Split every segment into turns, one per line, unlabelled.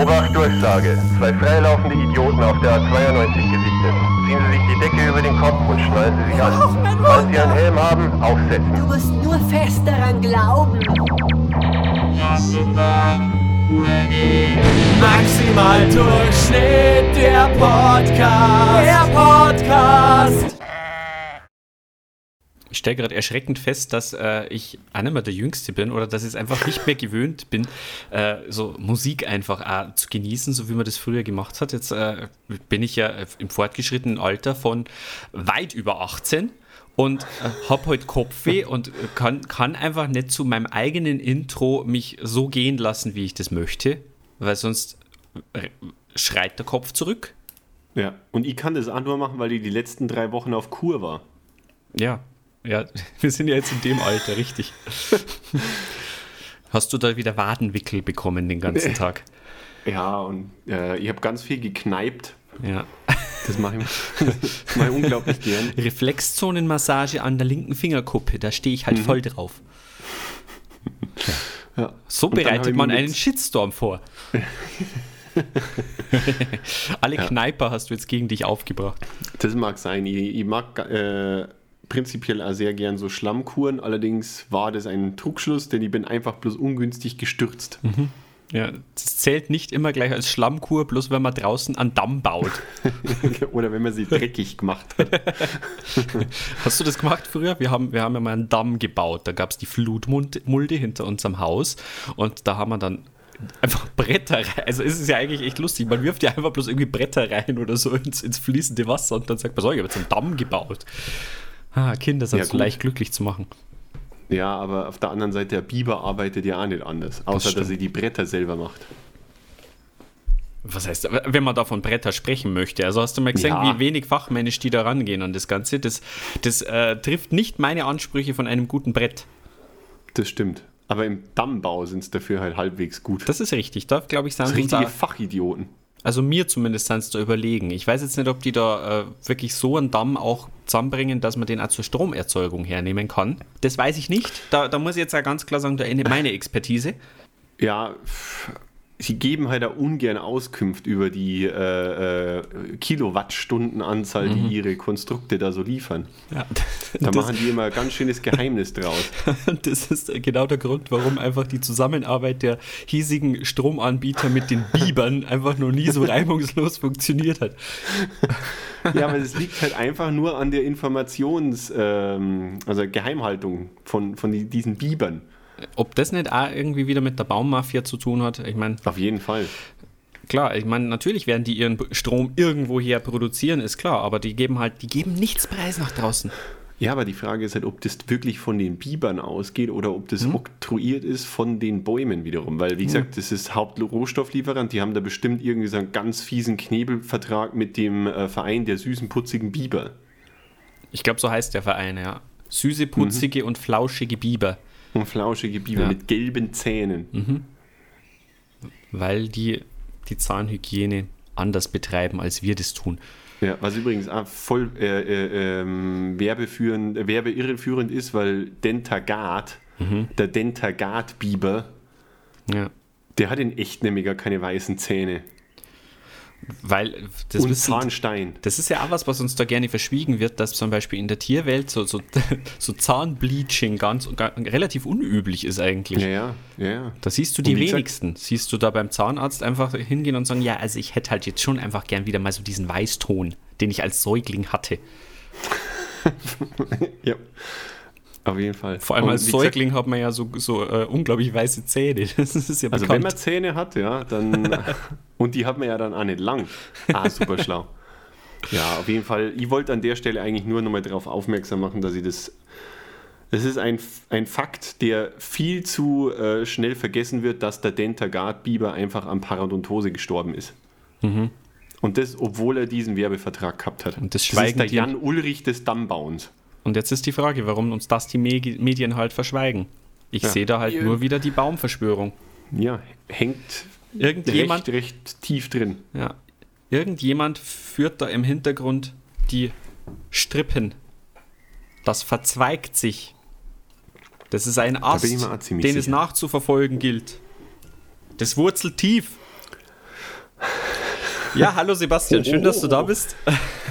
Obacht, Durchsage. Zwei freilaufende Idioten auf der A92 gesichtet. Ziehen Sie sich die Decke über den Kopf und schnallen Sie sich an. Falls Sie einen Helm haben, aufsetzen.
Du musst nur fest daran glauben.
Maximal Durchschnitt, der Podcast. Der Podcast.
Ich stelle gerade erschreckend fest, dass äh, ich auch nicht mehr der Jüngste bin oder dass ich es einfach nicht mehr gewöhnt bin, äh, so Musik einfach auch zu genießen, so wie man das früher gemacht hat. Jetzt äh, bin ich ja im fortgeschrittenen Alter von weit über 18 und äh, habe heute Kopfweh und kann, kann einfach nicht zu meinem eigenen Intro mich so gehen lassen, wie ich das möchte, weil sonst äh, schreit der Kopf zurück.
Ja, und ich kann das auch nur machen, weil die die letzten drei Wochen auf Kur war.
Ja, ja, wir sind ja jetzt in dem Alter, richtig. Hast du da wieder Wadenwickel bekommen den ganzen Tag?
Ja, und äh, ich habe ganz viel gekneipt.
Ja.
Das mache ich, das mach ich unglaublich gern.
Reflexzonenmassage an der linken Fingerkuppe, da stehe ich halt
Mhm.
voll drauf.
Ja.
So
Und
bereitet man einen Shitstorm vor. Alle
Ja.
Kneiper hast du jetzt gegen dich aufgebracht.
Das mag sein. Ich, ich mag äh, prinzipiell auch sehr gern so Schlammkuren. Allerdings war das ein Trugschluss, denn ich bin einfach bloß ungünstig gestürzt.
Ja, das zählt nicht immer gleich als Schlammkur, bloß wenn man draußen einen Damm baut.
Oder wenn man sie dreckig gemacht hat.
Hast du das gemacht früher? Wir haben, wir haben ja mal einen Damm gebaut. Da gab es die Flutmulde hinter unserem Haus und da haben wir dann einfach Bretter rein. Also ist es ja eigentlich echt lustig. Man wirft ja einfach bloß irgendwie Bretter rein oder so ins, ins fließende Wasser und dann sagt man so, ich habe jetzt einen Damm gebaut. Ah, Kinder sind
Ja,
so leicht glücklich zu machen.
Ja, aber auf der anderen Seite, der Biber arbeitet ja auch nicht anders. Außer, dass
stimmt.
er die Bretter selber macht.
Was heißt, wenn man da von Bretter sprechen möchte? Also hast du mal gesehen,
Ja.
wie wenig fachmännisch die da rangehen an das Ganze? Das, das äh, trifft nicht meine Ansprüche von einem guten Brett.
Das stimmt. Aber im Dammbau sind es dafür halt halbwegs gut.
Das ist richtig. Da glaube ich,
Das
sind
sind
uns da-
richtige Fachidioten.
Also mir zumindest sind es da überlegen. Ich weiß jetzt nicht, ob die da äh, wirklich so einen Damm auch zusammenbringen, dass man den auch zur Stromerzeugung hernehmen kann. Das weiß ich nicht. Da, da muss ich jetzt auch ganz klar sagen, da endet meine Expertise.
Ja, sie geben halt auch ungern Auskunft über die äh, äh, Kilowattstundenanzahl, die ihre Konstrukte da so liefern.
Ja,
Da
das,
machen die immer ein ganz schönes Geheimnis draus.
das ist genau der Grund, warum einfach die Zusammenarbeit der hiesigen Stromanbieter mit den Bibern einfach noch nie so reibungslos funktioniert hat.
Ja, aber es liegt halt einfach nur an der Informations-, ähm, also Geheimhaltung von, von die, diesen Bibern.
Ob das nicht auch irgendwie wieder mit der Baummafia zu tun hat, ich meine,
Auf jeden Fall.
Klar, ich meine, natürlich werden die ihren Strom irgendwoher produzieren, ist klar, aber die geben halt, die geben nichts preis nach draußen.
Ja, aber die Frage ist halt, ob das wirklich von den Bibern ausgeht oder ob das oktroyiert ist von den Bäumen wiederum. Weil, wie gesagt, das ist Hauptrohstofflieferant. Die haben da bestimmt irgendwie so einen ganz fiesen Knebelvertrag mit dem äh, Verein der süßen, putzigen Biber.
Ich glaube, so heißt der Verein, ja. Süße, putzige und flauschige Biber,
Und flauschige Biber
Ja.
mit gelben Zähnen.
weil die die Zahnhygiene anders betreiben, als wir das tun.
Ja, was übrigens auch voll äh, äh, ähm, werbeführend, äh, werbeirreführend ist, weil Dentagat, der Dentagat-Biber,
Ja.
der hat in echt nämlich gar keine weißen Zähne.
Weil das,
Und
wissen,
Zahnstein.
das ist ja auch was, was uns da gerne verschwiegen wird, dass zum Beispiel in der Tierwelt so, so, so Zahnbleaching ganz, ga- relativ unüblich ist eigentlich.
Ja, ja, ja.
Da siehst du die
wie gesagt-
wenigsten. Siehst du da beim Zahnarzt einfach hingehen und sagen, ja, also ich hätte halt jetzt schon einfach gern wieder mal so diesen Weißton, den ich als Säugling hatte.
Ja, auf jeden Fall.
Vor allem
Und
als
wie gesagt,
Säugling hat man ja so, so äh, unglaublich weiße Zähne. Das ist ja
Also wenn
bekannt.
man Zähne hat, ja, dann und die hat man ja dann auch nicht lang. Ah, super schlau. Ja, auf jeden Fall. Ich wollte an der Stelle eigentlich nur nochmal darauf aufmerksam machen, dass ich das. Es ist ein, ein Fakt, der viel zu äh, schnell vergessen wird, dass der Dentagard-Biber einfach an Parodontose gestorben ist. Und das, obwohl er diesen Werbevertrag gehabt hat.
Mhm. Und das
ist
schweigen
der Jan Ulrich des Dammbauens.
Und jetzt ist die Frage, warum uns das die Me- Medien halt verschweigen. Ich
Ja.
sehe da halt
Ja.
nur wieder die Baumverschwörung.
Ja, hängt
Irgendjemand,
recht, recht tief drin.
ja, irgendjemand führt da im Hintergrund die Strippen. Das verzweigt sich. Das ist ein Ast, den es
sicher.
nachzuverfolgen gilt. Das wurzelt tief. Ja, hallo Sebastian, schön, dass du da bist.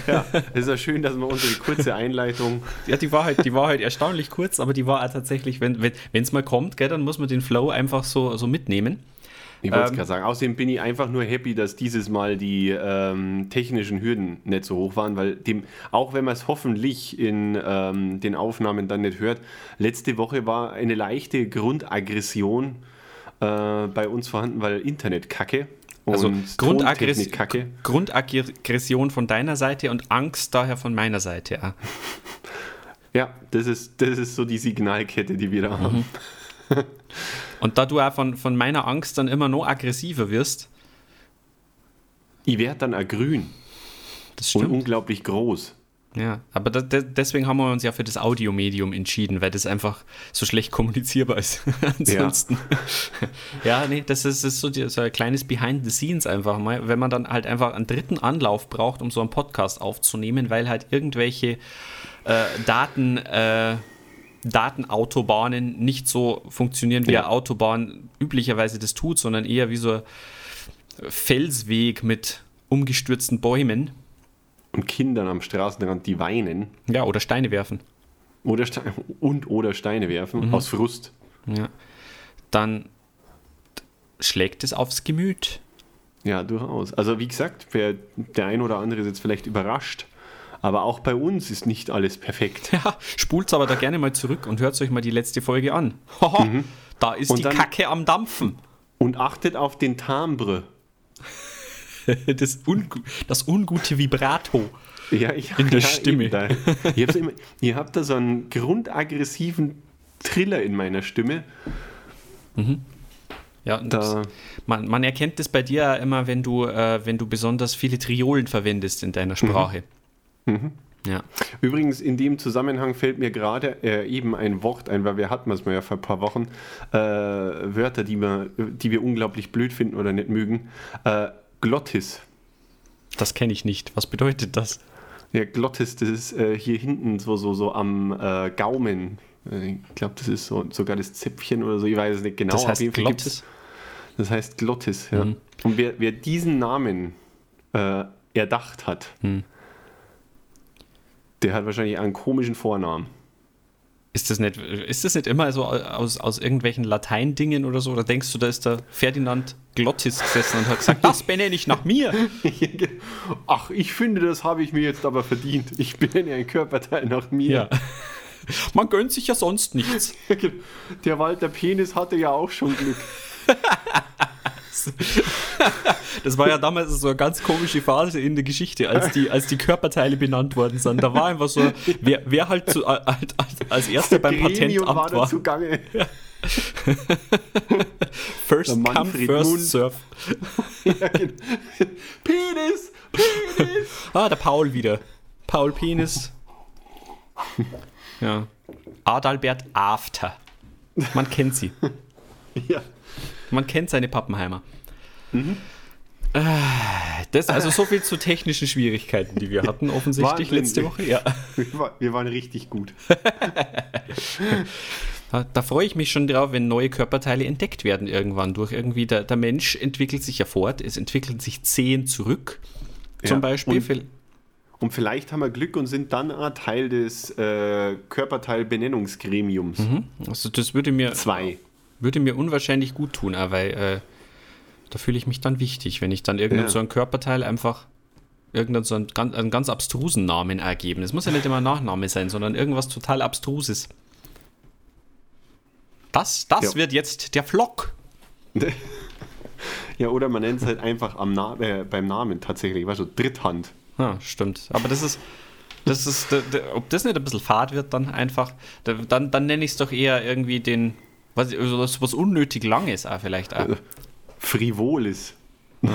Ja, es ist ja schön, dass wir unsere kurze Einleitung.
Ja, die war halt, die war halt erstaunlich kurz, aber die war tatsächlich, wenn es wenn, mal kommt, gell, dann muss man den Flow einfach so, so mitnehmen.
Ich wollte es ähm, gerade sagen. Außerdem bin ich einfach nur happy, dass dieses Mal die ähm, technischen Hürden nicht so hoch waren, weil dem, auch wenn man es hoffentlich in ähm, den Aufnahmen dann nicht hört, letzte Woche war eine leichte Grundaggression äh, bei uns vorhanden, weil Internet kacke.
Also Grundaggress Grundaggression von deiner Seite und Angst daher von meiner Seite. Ja,
ja das, ist, das ist so die Signalkette, die wir da mhm. haben.
Und da du auch von, von meiner Angst dann immer noch aggressiver wirst.
Ich werde dann auch grün. Das stimmt. Und unglaublich groß.
Ja, aber da, da, deswegen haben wir uns ja für das Audiomedium entschieden, weil das einfach so schlecht kommunizierbar ist. Ansonsten. Ja. ja, nee, das ist, ist so, die, so, ein kleines Behind the Scenes einfach mal, wenn man dann halt einfach einen dritten Anlauf braucht, um so einen Podcast aufzunehmen, weil halt irgendwelche äh, Daten. Äh, Datenautobahnen nicht so funktionieren, wie ja. eine Autobahn üblicherweise das tut, sondern eher wie so ein Felsweg mit umgestürzten Bäumen.
Und Kindern am Straßenrand, die weinen.
Ja, oder Steine werfen.
Oder Ste und oder Steine werfen, mhm. aus Frust.
Ja. Dann schlägt es aufs Gemüt.
Ja, durchaus. Also wie gesagt, wer, der ein oder andere ist jetzt vielleicht überrascht, aber auch bei uns ist nicht alles perfekt.
Ja, spult aber da gerne mal zurück und hört euch mal die letzte Folge an. Haha, mhm. Da ist und die dann, Kacke am Dampfen.
Und achtet auf den Timbre.
das, un, das ungute Vibrato
ja, ich,
in der ja, Stimme.
Ihr, immer, ihr habt da so einen grundaggressiven Triller in meiner Stimme.
Mhm. Ja, da, man, man, erkennt das bei dir immer, wenn du, äh, wenn du besonders viele Triolen verwendest in deiner Sprache. Mhm.
Mhm. Ja. Übrigens, in dem Zusammenhang fällt mir gerade äh, eben ein Wort ein, weil wir hatten es mal ja vor ein paar Wochen, äh, Wörter, die wir, die wir unglaublich blöd finden oder nicht mögen. Äh, Glottis.
Das kenne ich nicht. Was bedeutet das?
Ja, Glottis, das ist äh, hier hinten so, so, so am äh, Gaumen. Äh, ich glaube, das ist so, sogar das Zäpfchen oder so, ich weiß es nicht genau.
Das heißt Glottis?
Das heißt Glottis, ja. Mhm. Und wer, wer diesen Namen erdacht hat, mhm der hat wahrscheinlich einen komischen Vornamen.
Ist das nicht, ist das nicht immer so aus, aus irgendwelchen Latein-Dingen oder so? Oder denkst du, da ist der Ferdinand Glottis gesessen und hat gesagt, das benenne ich nach mir?
Ach, ich finde, das habe ich mir jetzt aber verdient. Ich benenne ein Körperteil nach mir. Ja.
Man gönnt sich ja sonst nichts.
Der Walter Penis hatte ja auch schon Glück.
Das war ja damals so eine ganz komische Phase in der Geschichte, als die, als die Körperteile benannt worden sind. Da war einfach so, wer, wer halt, zu, halt als erster beim Patentamt war. war. Zugange. Ja. first come, first Mund. serve. Ja, genau. Penis! Penis! Ah, der Paul wieder. Paul Penis. Ja. Adalbert After. Man kennt sie. Ja. Man kennt seine Pappenheimer. Mhm. Äh, das, also so viel zu technischen Schwierigkeiten, die wir hatten, offensichtlich letzte Woche. Ja.
Wir waren richtig gut.
Da freue ich mich schon drauf, wenn neue Körperteile entdeckt werden irgendwann durch irgendwie. Der, der Mensch entwickelt sich ja fort, es entwickeln sich Zehen zurück, zum ja, Beispiel.
Und, und, vielleicht haben wir Glück und sind dann ein Teil des äh, Körperteilbenennungsgremiums. Mhm.
Also das würde mir.
Zwei
würde mir unwahrscheinlich gut tun, weil äh, da fühle ich mich dann wichtig, wenn ich dann irgendein ja. so ein Körperteil einfach irgendeinen so einen, einen, ganz abstrusen Namen ergeben. Es muss ja nicht immer ein Nachname sein, sondern irgendwas total abstruses. Das, das ja. wird jetzt der Flock.
ja, oder man nennt es halt einfach am Na äh, beim Namen tatsächlich, weißt du, Dritthand.
Ja, stimmt. Aber das ist, das ist, ob das nicht ein bisschen fad wird, dann einfach, dann, dann nenne ich es doch eher irgendwie den, was, was, was unnötig lang ist, auch vielleicht auch.
Frivol ist.
Ja.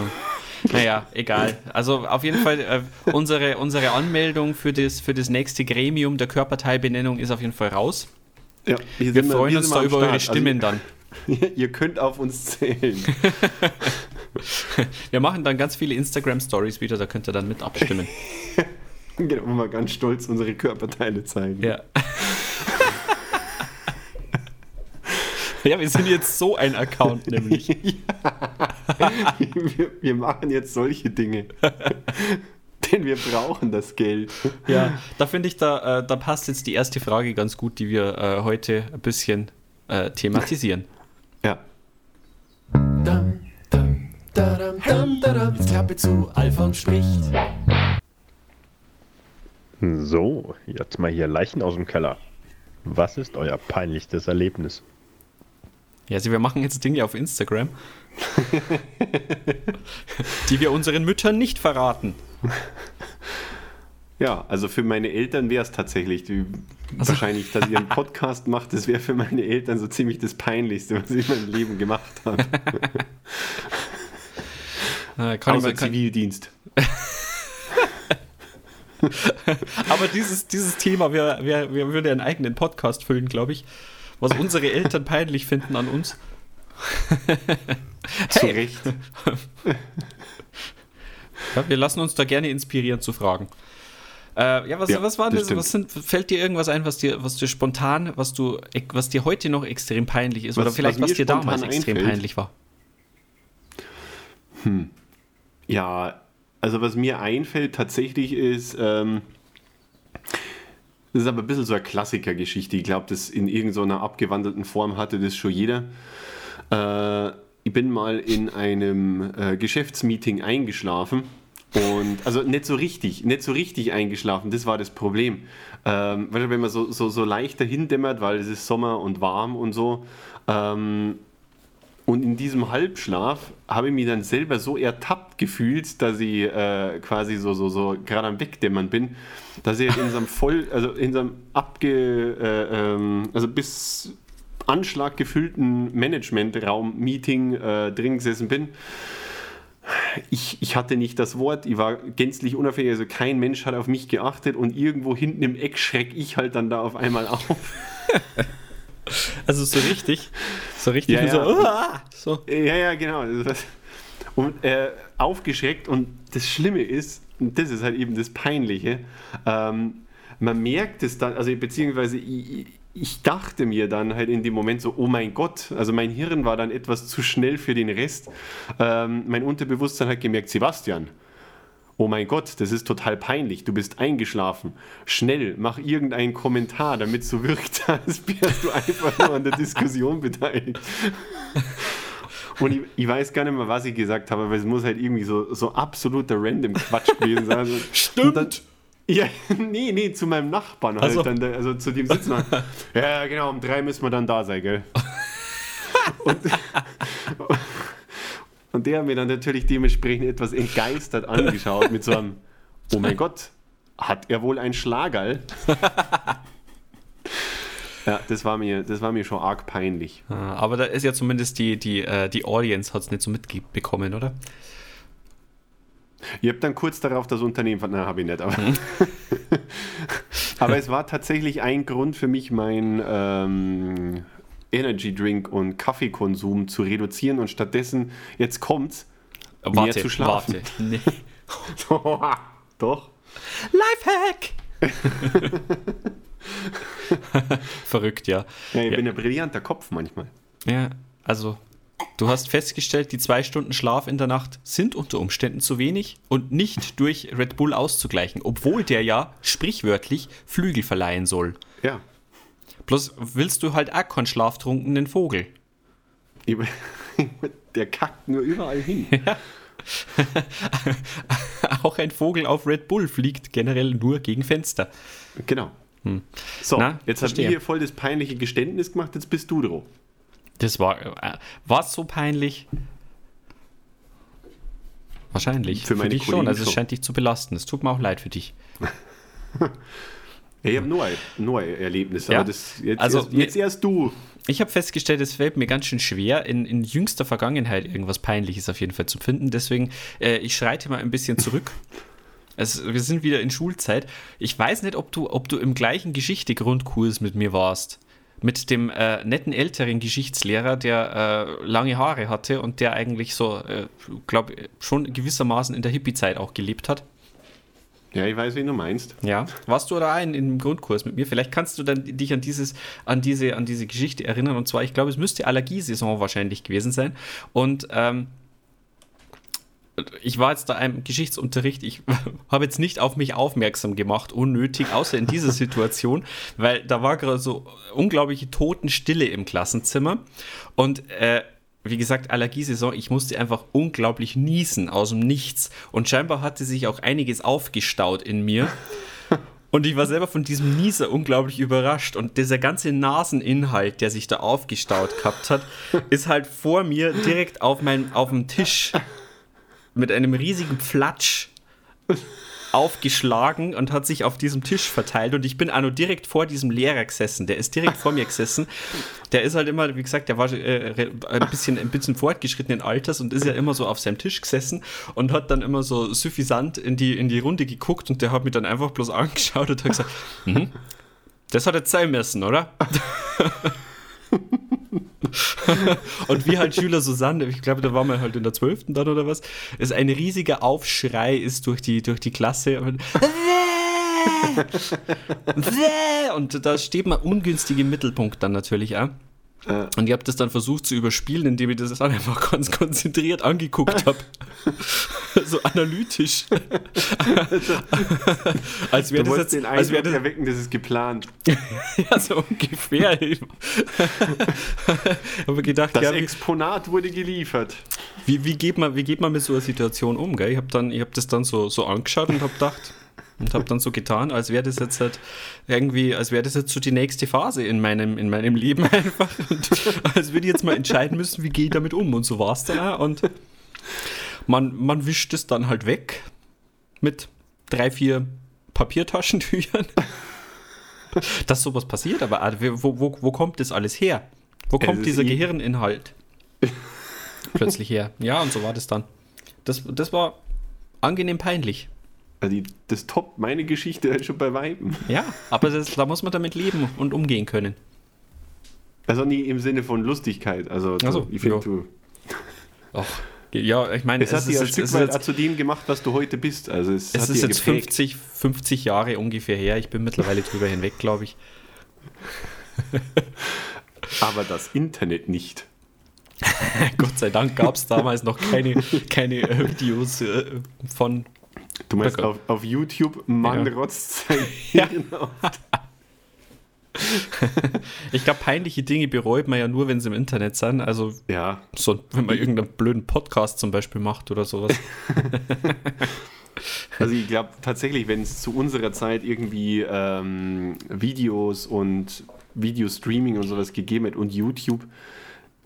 Naja, egal. Also auf jeden Fall, äh, unsere, unsere Anmeldung für das, für das nächste Gremium der Körperteilbenennung ist auf jeden Fall raus. Ja, wir, wir freuen wir uns da über Start. eure also Stimmen also,
dann. Ihr könnt auf uns zählen.
wir machen dann ganz viele Instagram-Stories wieder, da könnt ihr dann mit abstimmen.
genau, und mal ganz stolz unsere Körperteile zeigen.
Ja. Ja, wir sind jetzt so ein Account nämlich. ja.
wir, wir machen jetzt solche Dinge. Denn wir brauchen das Geld.
Ja, da finde ich, da, äh, da passt jetzt die erste Frage ganz gut, die wir äh, heute ein bisschen äh, thematisieren.
Ja.
Dam, dam, dadam, dam, dadam. Jetzt Klappe zu, Alfons spricht.
So, jetzt mal hier Leichen aus dem Keller. Was ist euer peinlichstes Erlebnis?
Ja, also wir machen jetzt Dinge auf Instagram, die wir unseren Müttern nicht verraten.
Ja, also für meine Eltern wäre es tatsächlich, die, wahrscheinlich, dass ihr einen Podcast macht, das wäre für meine Eltern so ziemlich das Peinlichste, was ich in meinem Leben gemacht habe.
Äh, kann ich
Außer
mal, kann,
Zivildienst.
aber dieses, dieses Thema, wir, wir, wir würden einen eigenen Podcast füllen, glaube ich, was unsere Eltern peinlich finden an uns.
Zu Recht.
Ja, wir lassen uns da gerne inspirieren zu Fragen. Äh, ja, was,
Ja,
was war
das.
Was sind, fällt dir irgendwas ein, was dir, was dir spontan, was du, was dir heute noch extrem peinlich ist?
Was-
oder vielleicht
was
was, dir damals
spontan
extrem
einfällt?
peinlich war?
Ja, also was mir einfällt tatsächlich ist, ähm, das ist aber ein bisschen so eine Klassikergeschichte. Ich glaube, das in irgendeiner abgewandelten Form hatte das schon jeder. Äh, ich bin mal in einem äh, Geschäftsmeeting eingeschlafen und also nicht so richtig, nicht so richtig eingeschlafen, das war das Problem. Ähm, wenn man so, so, so leicht dahin dämmert, weil es ist Sommer und warm und so, ähm, und in diesem Halbschlaf habe ich mich dann selber so ertappt gefühlt, dass ich äh, quasi so, so, so gerade am Wegdämmern bin, dass ich in so einem voll, also in so einem abge, äh, ähm, also bis Anschlag gefüllten Managementraum-Meeting äh, drin gesessen bin. Ich, ich hatte nicht das Wort, ich war gänzlich unauffällig, also kein Mensch hat auf mich geachtet und irgendwo hinten im Eck schreck ich halt dann da auf einmal auf.
Also so richtig, so richtig
Ja,
so,
ja.
"Uah!" so.
Ja, ja, genau. Und äh, aufgeschreckt und das Schlimme ist, und das ist halt eben das Peinliche, ähm, man merkt es dann, also beziehungsweise ich, ich dachte mir dann halt in dem Moment so, oh mein Gott, also mein Hirn war dann etwas zu schnell für den Rest. Ähm, mein Unterbewusstsein hat gemerkt, Sebastian, Oh mein Gott, das ist total peinlich. Du bist eingeschlafen. Schnell, mach irgendeinen Kommentar, damit es so wirkt, als wärst du einfach nur an der Diskussion beteiligt. Und ich, ich weiß gar nicht mehr, was ich gesagt habe, weil es muss halt irgendwie so, so absoluter random Quatsch gewesen sein. Also,
Stimmt.
Dann, ja, nee, nee, zu meinem Nachbarn halt
Also.
dann, also zu dem sitzen wir. Ja, genau, um drei müssen wir dann da sein, gell? Und, und der hat mir dann natürlich dementsprechend etwas entgeistert angeschaut mit so einem, oh mein Gott, hat er wohl ein Schlagerl? ja, das war, mir, das war mir schon arg peinlich.
Ah, Aber da ist ja zumindest die, die, äh, die Audience hat es nicht so mitbekommen, oder?
Ich habe dann kurz darauf das Unternehmen von, na, habe ich nicht, aber. aber es war tatsächlich ein Grund für mich, mein ähm, Energy Drink und Kaffeekonsum zu reduzieren und stattdessen, jetzt kommt's, mehr zu schlafen.
warte. Nee.
Doch.
Lifehack! Verrückt, ja.
Ja, ich
Ja.
bin ein brillanter Kopf manchmal.
Ja, also du hast festgestellt, die zwei Stunden Schlaf in der Nacht sind unter Umständen zu wenig und nicht durch Red Bull auszugleichen, obwohl der ja sprichwörtlich Flügel verleihen soll.
Ja.
Bloß willst du halt auch keinen schlaftrunkenen Vogel.
Der kackt nur überall hin.
Auch ein Vogel auf Red Bull fliegt generell nur gegen Fenster.
Genau. So,
Hm. Na,
jetzt ich
verstehe.
hier voll das peinliche Geständnis gemacht, jetzt bist du dran.
Das war äh, war so peinlich. Wahrscheinlich.
Für meine
dich schon.
Kollegen
Also es
schon.
scheint dich zu belasten. Es tut mir auch leid für dich.
Ich habe nur, ein- nur ein Erlebnis,
Ja?
aber das, jetzt,
Also,
erst, jetzt erst du.
Ich habe festgestellt, es fällt mir ganz schön schwer, in, in jüngster Vergangenheit irgendwas Peinliches auf jeden Fall zu finden. Deswegen, äh, ich schreite mal ein bisschen zurück. Es, wir sind wieder in Schulzeit. Ich weiß nicht, ob du, ob du im gleichen Geschichte-Grundkurs mit mir warst. Mit dem äh, netten älteren Geschichtslehrer, der äh, lange Haare hatte und der eigentlich so, äh, glaube schon gewissermaßen in der Hippie-Zeit auch gelebt hat.
Ja, ich weiß, wen du meinst.
Ja. Warst du da ein im Grundkurs mit mir? Vielleicht kannst du dann dich an dieses, an diese, an diese Geschichte erinnern. Und zwar, ich glaube, es müsste Allergiesaison wahrscheinlich gewesen sein. Und ähm, ich war jetzt da im Geschichtsunterricht, ich habe jetzt nicht auf mich aufmerksam gemacht, unnötig, außer in dieser Situation, weil da war gerade so unglaubliche Totenstille im Klassenzimmer und äh, wie gesagt, Allergiesaison, ich musste einfach unglaublich niesen aus dem Nichts und scheinbar hatte sich auch einiges aufgestaut in mir. Und ich war selber von diesem Nieser unglaublich überrascht. Und dieser ganze Naseninhalt, der sich da aufgestaut gehabt hat, ist halt vor mir direkt auf, mein, auf dem Tisch mit einem riesigen Flatsch aufgeschlagen und hat sich auf diesem Tisch verteilt und ich bin auch nur direkt vor diesem Lehrer gesessen. Der ist direkt vor mir gesessen. Der ist halt immer, wie gesagt, der war äh, ein, bisschen, ein bisschen fortgeschrittenen Alters und ist ja immer so auf seinem Tisch gesessen und hat dann immer so suffisant in die, in die Runde geguckt und der hat mich dann einfach bloß angeschaut und hat gesagt, mhm, das hat jetzt sein müssen, oder? und wie halt Schüler Susanne, ich glaube, da waren wir halt in der 12. dann oder was, ist ein riesiger Aufschrei ist durch die, durch die Klasse. Und, und da steht man ungünstig im Mittelpunkt dann natürlich auch. Und ich habe das dann versucht zu überspielen, indem ich das dann einfach ganz konzentriert angeguckt habe. so analytisch.
als wäre das jetzt den als wäre das erwecken, das ist geplant.
ja, so ungefähr. ich habe gedacht,
das
ja,
Exponat wurde geliefert.
Wie, wie, geht man, wie geht man mit so einer Situation um? Gell? Ich habe hab das dann so, so angeschaut und habe gedacht, und habe dann so getan, als wäre das jetzt halt irgendwie, als wäre das jetzt so die nächste Phase in meinem, in meinem Leben einfach. Und als würde ich jetzt mal entscheiden müssen, wie gehe ich damit um. Und so war es dann auch. Und man, man wischt es dann halt weg mit drei, vier Papiertaschentüchern. Dass sowas passiert, aber wo, wo, wo kommt das alles her? Wo kommt dieser eh Gehirninhalt plötzlich her? Ja, und so war das dann. Das, das war angenehm peinlich.
Also die, das Top, meine Geschichte halt schon bei Weiben.
Ja, aber das, da muss man damit leben und umgehen können.
Also nie im Sinne von Lustigkeit. Also,
also ich finde, ja. du. Ach, ja, ich meine,
es, es hat dich ein Stück weit jetzt, zu dem gemacht, was du heute bist. Also es,
es ist jetzt 50, 50 Jahre ungefähr her. Ich bin mittlerweile drüber hinweg, glaube ich.
Aber das Internet nicht.
Gott sei Dank gab es damals noch keine, keine Videos äh, von
Du meinst auf, auf YouTube, Mann ja. rotzt sein ja.
ich glaube, peinliche Dinge bereut man ja nur, wenn sie im Internet sind. Also,
ja.
so, wenn man irgendeinen blöden Podcast zum Beispiel macht oder sowas.
also, ich glaube tatsächlich, wenn es zu unserer Zeit irgendwie ähm, Videos und Videostreaming und sowas gegeben hätte und YouTube,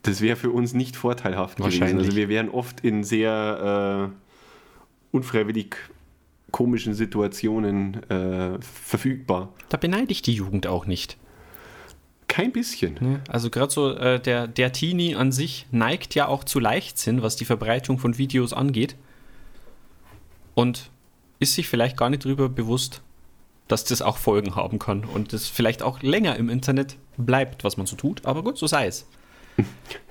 das wäre für uns nicht vorteilhaft gewesen. Also, wir wären oft in sehr äh, unfreiwillig komischen Situationen äh, verfügbar.
Da beneide ich die Jugend auch nicht.
Kein bisschen.
Also gerade so äh, der, der Teenie an sich neigt ja auch zu Leichtsinn, was die Verbreitung von Videos angeht. Und ist sich vielleicht gar nicht darüber bewusst, dass das auch Folgen haben kann und das vielleicht auch länger im Internet bleibt, was man so tut. Aber gut, so sei es.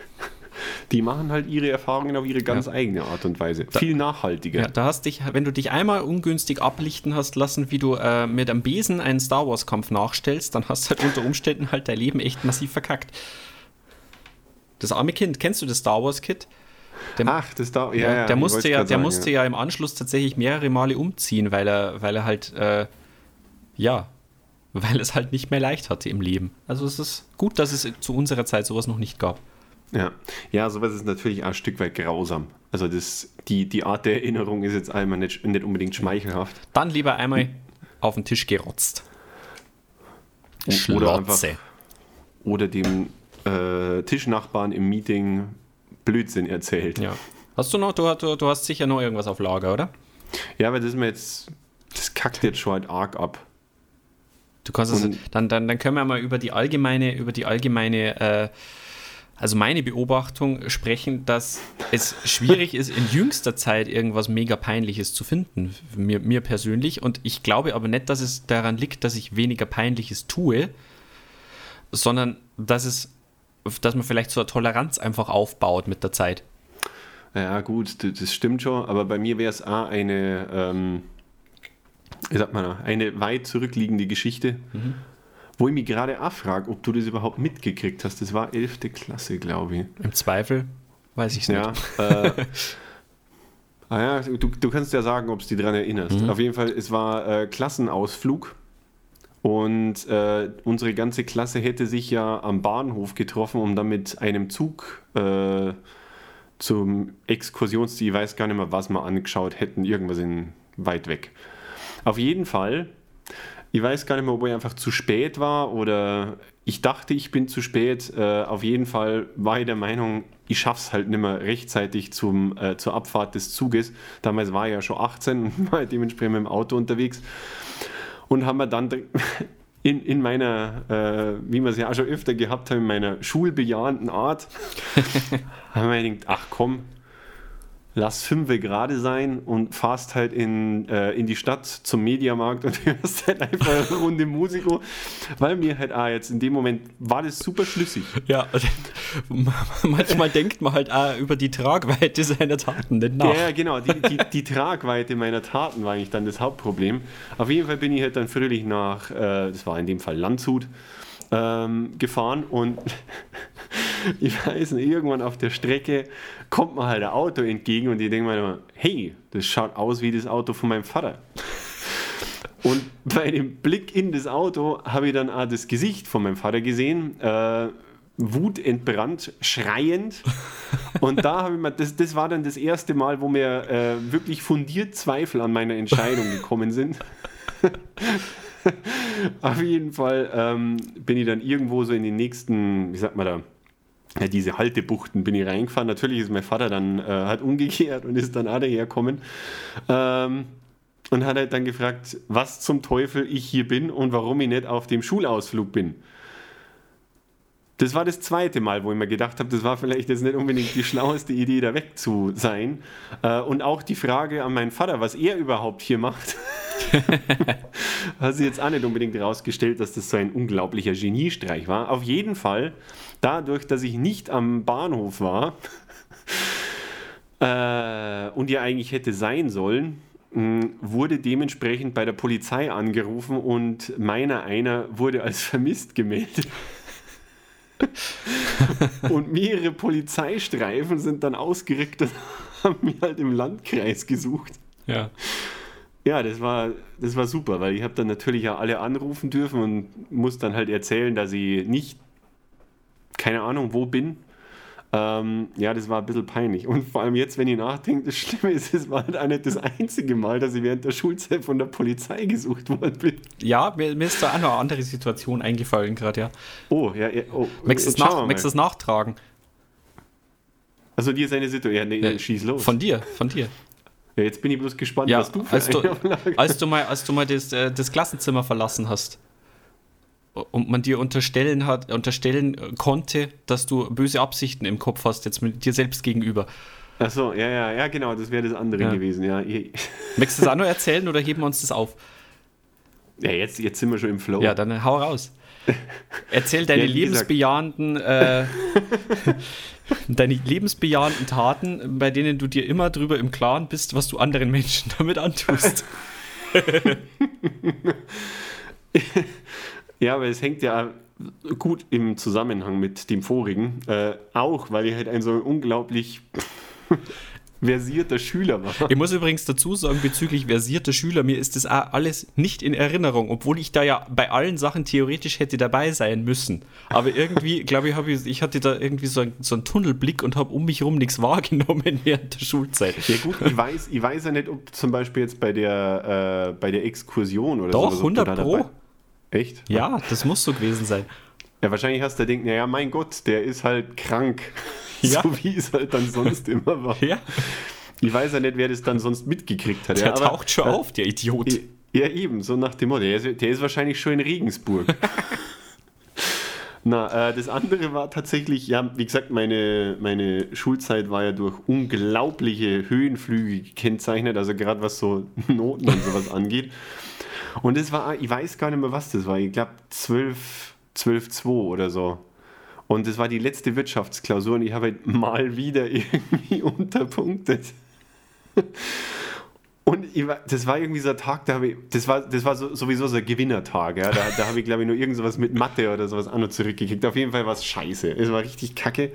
die machen halt ihre Erfahrungen auf ihre ganz ja. eigene Art und Weise. Da, Viel nachhaltiger.
Ja, da hast dich, wenn du dich einmal ungünstig ablichten hast lassen, wie du äh, mit einem Besen einen Star Wars Kampf nachstellst, dann hast du halt unter Umständen halt dein Leben echt massiv verkackt. Das arme Kind, kennst du das Star Wars Kit?
Der, Ach, das da, ja,
ja, der musste ja, der sagen, musste ja. ja. im Anschluss tatsächlich mehrere Male umziehen, weil er, weil er halt, äh, ja, weil es halt nicht mehr leicht hatte im Leben. Also es ist gut, dass es zu unserer Zeit sowas noch nicht gab.
Ja, ja, sowas ist natürlich ein Stück weit grausam. Also das, die, die Art der Erinnerung ist jetzt einmal nicht, nicht unbedingt schmeichelhaft.
Dann lieber einmal hm. auf den Tisch gerotzt.
Oder einfach, oder dem äh, Tischnachbarn im Meeting Blödsinn erzählt.
Ja. Hast du noch, du, du, du hast sicher noch irgendwas auf Lager, oder?
Ja, aber das ist mir jetzt, das kackt jetzt schon halt arg ab.
Du kannst es, dann, dann, dann können wir mal über die allgemeine, über die allgemeine äh, also meine Beobachtung sprechen, dass es schwierig ist, in jüngster Zeit irgendwas mega Peinliches zu finden, mir, mir persönlich. Und ich glaube aber nicht, dass es daran liegt, dass ich weniger Peinliches tue, sondern dass es, dass man vielleicht so eine Toleranz einfach aufbaut mit der Zeit.
Ja, gut, das stimmt schon, aber bei mir wäre es A, eine, ähm, wie sagt man, eine weit zurückliegende Geschichte. Mhm wo ich mich gerade auch frage, ob du das überhaupt mitgekriegt hast. Das war 11. Klasse, glaube ich.
Im Zweifel weiß ich es
ja, nicht. Äh, Ah ja, du, du kannst ja sagen, ob es dich daran erinnerst.
Mhm.
Auf jeden Fall, es war äh, Klassenausflug und äh, unsere ganze Klasse hätte sich ja am Bahnhof getroffen, um dann mit einem Zug äh, zum Exkursionsziel, ich weiß gar nicht mehr, was wir angeschaut hätten, irgendwas in weit weg. Auf jeden Fall, ich weiß gar nicht mehr, ob ich einfach zu spät war oder ich dachte, ich bin zu spät. Äh, auf jeden Fall war ich der Meinung, ich schaff's halt nicht mehr rechtzeitig zum, äh, zur Abfahrt des Zuges. Damals war ich ja schon 18 und war dementsprechend mit dem Auto unterwegs. Und haben wir dann in, in meiner, äh, wie wir es ja auch schon öfter gehabt haben, in meiner schulbejahenden Art, haben wir gedacht, ach komm, lass fünfe gerade sein und fahrst halt in, äh, in die Stadt zum Mediamarkt und hörst halt einfach eine Runde Musiko, weil mir halt auch jetzt in dem Moment war das super schlüssig.
Ja, manchmal denkt man halt auch über die Tragweite seiner Taten nicht nach.
Ja, genau, die, die, die Tragweite meiner Taten war eigentlich dann das Hauptproblem. Auf jeden Fall bin ich halt dann fröhlich nach, äh, das war in dem Fall Landshut, ähm, gefahren und ich weiß nicht, irgendwann auf der Strecke kommt mir halt ein Auto entgegen und ich denke mir immer, hey, das schaut aus wie das Auto von meinem Vater. Und bei dem Blick in das Auto habe ich dann auch das Gesicht von meinem Vater gesehen, äh, wutentbrannt, schreiend. Und da habe ich mir, das, das war dann das erste Mal, wo mir äh, wirklich fundiert Zweifel an meiner Entscheidung gekommen sind. Auf jeden Fall ähm, bin ich dann irgendwo so in den nächsten, wie sagt man da, diese Haltebuchten bin ich reingefahren. Natürlich ist mein Vater dann äh, hat umgekehrt und ist dann auch daherkommen. Ähm, und hat halt dann gefragt, was zum Teufel ich hier bin und warum ich nicht auf dem Schulausflug bin. Das war das zweite Mal, wo ich mir gedacht habe, das war vielleicht jetzt nicht unbedingt die schlaueste Idee, da weg zu sein. Äh, und auch die Frage an meinen Vater, was er überhaupt hier macht, hat sich jetzt auch nicht unbedingt herausgestellt, dass das so ein unglaublicher Geniestreich war. Auf jeden Fall, dadurch, dass ich nicht am Bahnhof war äh, und ja eigentlich hätte sein sollen, mh, wurde dementsprechend bei der Polizei angerufen und meiner einer wurde als vermisst gemeldet. und mehrere Polizeistreifen sind dann ausgerückt und haben mich halt im Landkreis gesucht.
Ja.
Ja, das war, das war super, weil ich habe dann natürlich ja alle anrufen dürfen und muss dann halt erzählen, dass ich nicht, keine Ahnung, wo bin. Ähm, ja, das war ein bisschen peinlich. Und vor allem jetzt, wenn ich nachdenke, das Schlimme ist, es war halt auch nicht das einzige Mal, dass ich während der Schulzeit von der Polizei gesucht worden bin.
Ja, mir, mir ist da auch noch eine andere Situation eingefallen gerade, ja.
Oh, ja, ja. Oh,
Möchtest du nach, es nachtragen?
Also dir ist eine Situation, ja, nee,
Äh,
schieß los.
Von dir, von dir.
ja, jetzt bin ich bloß gespannt,
Ja,
was du für
als du, als du mal, als du mal das, äh, das Klassenzimmer verlassen hast und man dir unterstellen, hat, unterstellen äh, konnte, dass du böse Absichten im Kopf hast, jetzt mit dir selbst gegenüber.
Achso, ja, ja, ja, genau, das wäre das andere
Ja.
gewesen, ja.
Möchtest du das auch noch erzählen oder heben wir uns das auf?
Ja, jetzt, jetzt sind wir schon im Flow.
Ja, dann hau raus. Erzähl deine
Ja,
lebensbejahenden, äh, deine lebensbejahenden Taten, bei denen du dir immer drüber im Klaren bist, was du anderen Menschen damit antust.
Ja, aber es hängt ja gut im Zusammenhang mit dem vorigen. Äh, auch, weil ich halt ein so unglaublich versierter Schüler war.
Ich muss übrigens dazu sagen, bezüglich versierter Schüler, mir ist das auch alles nicht in Erinnerung, obwohl ich da ja bei allen Sachen theoretisch hätte dabei sein müssen. Aber irgendwie, glaube ich, ich, ich hatte da irgendwie so, ein, so einen Tunnelblick und habe um mich herum nichts wahrgenommen während der Schulzeit.
Ja gut, ich weiß, ich weiß ja nicht, ob zum Beispiel jetzt bei der, äh, bei der Exkursion oder
Doch,
sowas, ob du
100
da
Pro.
dabei- Echt?
Ja, das muss so gewesen sein.
Ja, wahrscheinlich hast du gedacht, naja, mein Gott, der ist halt krank.
Ja.
So wie es halt dann sonst immer war.
Ja,
Ich weiß ja nicht, wer das dann sonst mitgekriegt hat.
der
ja, aber-
taucht schon
äh,
auf, der Idiot.
Ja, eben, so nach dem Motto. Der ist, der ist wahrscheinlich schon in Regensburg. Na, äh, das andere war tatsächlich, ja, wie gesagt, meine, meine Schulzeit war ja durch unglaubliche Höhenflüge gekennzeichnet, also gerade was so Noten und sowas angeht. Und das war, ich weiß gar nicht mehr, was das war. Ich glaube 12, 12, 2 oder so. Und das war die letzte Wirtschaftsklausur und ich habe halt mal wieder irgendwie unterpunktet. Und war, das war irgendwie so ein Tag, da habe ich, das war, das war so, sowieso so ein Gewinnertag, ja. Da, da habe ich, glaube ich, nur irgend sowas mit Mathe oder sowas an und zurückgekriegt. Auf jeden Fall war es scheiße. Es war richtig kacke.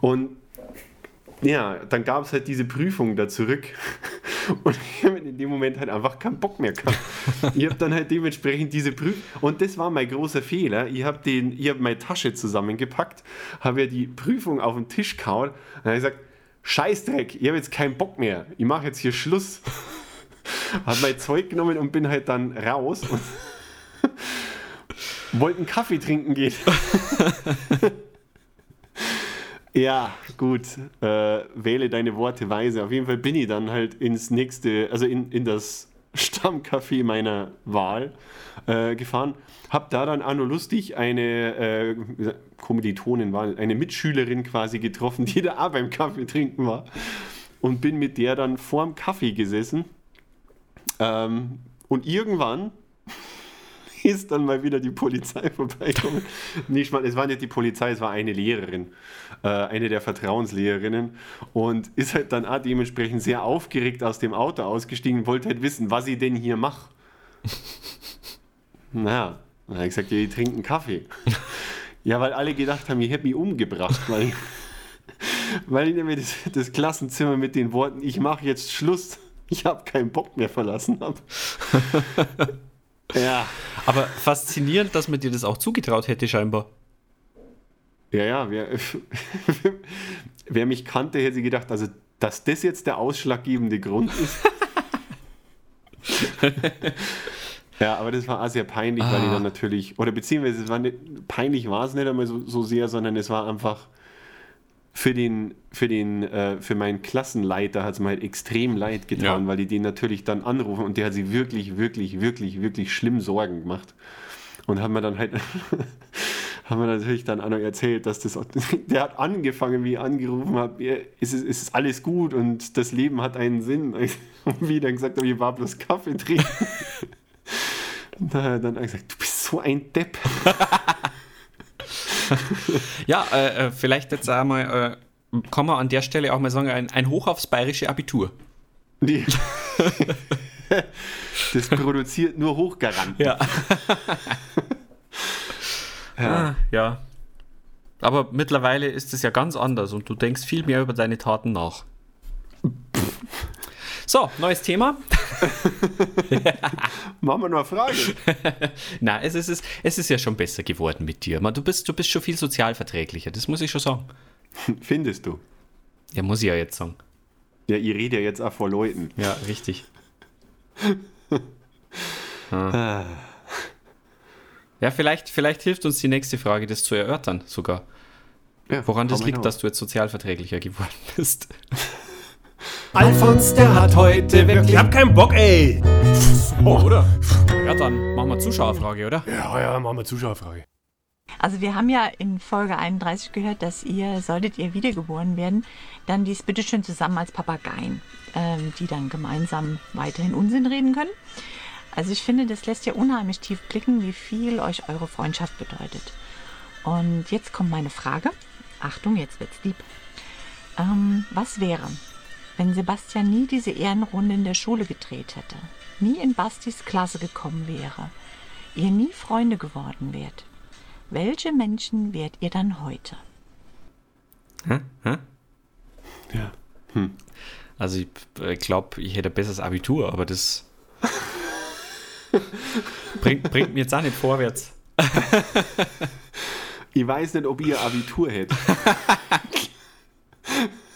Und ja, dann gab es halt diese Prüfung da zurück. Und ich habe dem Moment halt einfach keinen Bock mehr gehabt. ich habe dann halt dementsprechend diese Prüfung. Und das war mein großer Fehler. Ich habe hab meine Tasche zusammengepackt, habe ja die Prüfung auf den Tisch gehauen und habe gesagt: Scheißdreck, ich habe jetzt keinen Bock mehr. Ich mache jetzt hier Schluss. habe mein Zeug genommen und bin halt dann raus und wollte einen Kaffee trinken gehen. Ja, gut. Äh, wähle deine Worte weise. Auf jeden Fall bin ich dann halt ins nächste, also in, in das Stammcafé meiner Wahl äh, gefahren. Hab da dann nur lustig eine äh, Kommilitonin war, eine Mitschülerin quasi getroffen, die da auch beim Kaffee trinken war. Und bin mit der dann vorm Kaffee gesessen. Ähm, und irgendwann ist dann mal wieder die Polizei vorbeikommen. nicht mal, es war nicht die Polizei, es war eine Lehrerin, äh, eine der Vertrauenslehrerinnen und ist halt dann auch dementsprechend sehr aufgeregt aus dem Auto ausgestiegen und wollte halt wissen, was ich denn hier mache. naja, dann habe ich gesagt, ja, ich trinke einen Kaffee. ja, weil alle gedacht haben, ich hätte mich umgebracht, weil, weil ich nämlich das, das Klassenzimmer mit den Worten, ich mache jetzt Schluss, ich habe keinen Bock mehr verlassen habe.
Ja. Aber faszinierend, dass man dir das auch zugetraut hätte, scheinbar.
Ja, ja, wer, wer mich kannte, hätte gedacht, also, dass das jetzt der ausschlaggebende Grund ist. ja, aber das war auch sehr peinlich, ah. weil ich dann natürlich, oder beziehungsweise es war nicht, peinlich war es nicht einmal so, so sehr, sondern es war einfach, für den, für den, äh, für meinen Klassenleiter hat es mir halt extrem leid getan, ja. weil die den natürlich dann anrufen und der hat sich wirklich, wirklich, wirklich, wirklich schlimm Sorgen gemacht. Und haben wir dann halt, haben wir natürlich dann auch noch erzählt, dass das, der hat angefangen, wie ich angerufen habe, es ist, es ist alles gut und das Leben hat einen Sinn. Und wie ich dann gesagt habe, ich war bloß Kaffee trinken. Und dann hat er gesagt, du bist so ein Depp.
ja, äh, äh, vielleicht jetzt einmal, äh, kann man an der Stelle auch mal sagen, ein, ein Hoch aufs bayerische Abitur.
Nee. das produziert nur Hochgaranten.
Ja. ja. Ah, ja. Aber mittlerweile ist es ja ganz anders und du denkst viel mehr über deine Taten nach. So, neues Thema.
Machen wir noch eine Frage.
Nein, es ist, es ist ja schon besser geworden mit dir. Du bist, du bist schon viel sozialverträglicher, das muss ich schon sagen.
Findest du?
Ja, muss ich ja jetzt sagen.
Ja, ihr redet ja jetzt auch vor Leuten.
Ja, richtig. ah. Ja, vielleicht, vielleicht hilft uns die nächste Frage, das zu erörtern sogar. Ja, Woran das liegt, dass du jetzt sozialverträglicher geworden bist.
Alfons, der hat heute wirklich.
Ich hab keinen Bock, ey!
Oh, oder? Ja, dann machen wir Zuschauerfrage, oder?
Ja, ja, machen wir Zuschauerfrage.
Also wir haben ja in Folge 31 gehört, dass ihr, solltet ihr wiedergeboren werden, dann dies bitteschön zusammen als Papageien, ähm, die dann gemeinsam weiterhin Unsinn reden können. Also ich finde, das lässt ja unheimlich tief blicken, wie viel euch eure Freundschaft bedeutet. Und jetzt kommt meine Frage. Achtung, jetzt wird's lieb. Ähm, was wäre, wenn Sebastian nie diese Ehrenrunde in der Schule gedreht hätte, nie in Bastis Klasse gekommen wäre, ihr nie Freunde geworden wärt, welche Menschen wärt ihr dann heute?
Hä? Hä?
Ja. Hm.
Also ich äh, glaube, ich hätte ein besseres Abitur, aber das bringt, bringt mir jetzt auch nicht vorwärts.
ich weiß nicht, ob ihr Abitur hättet.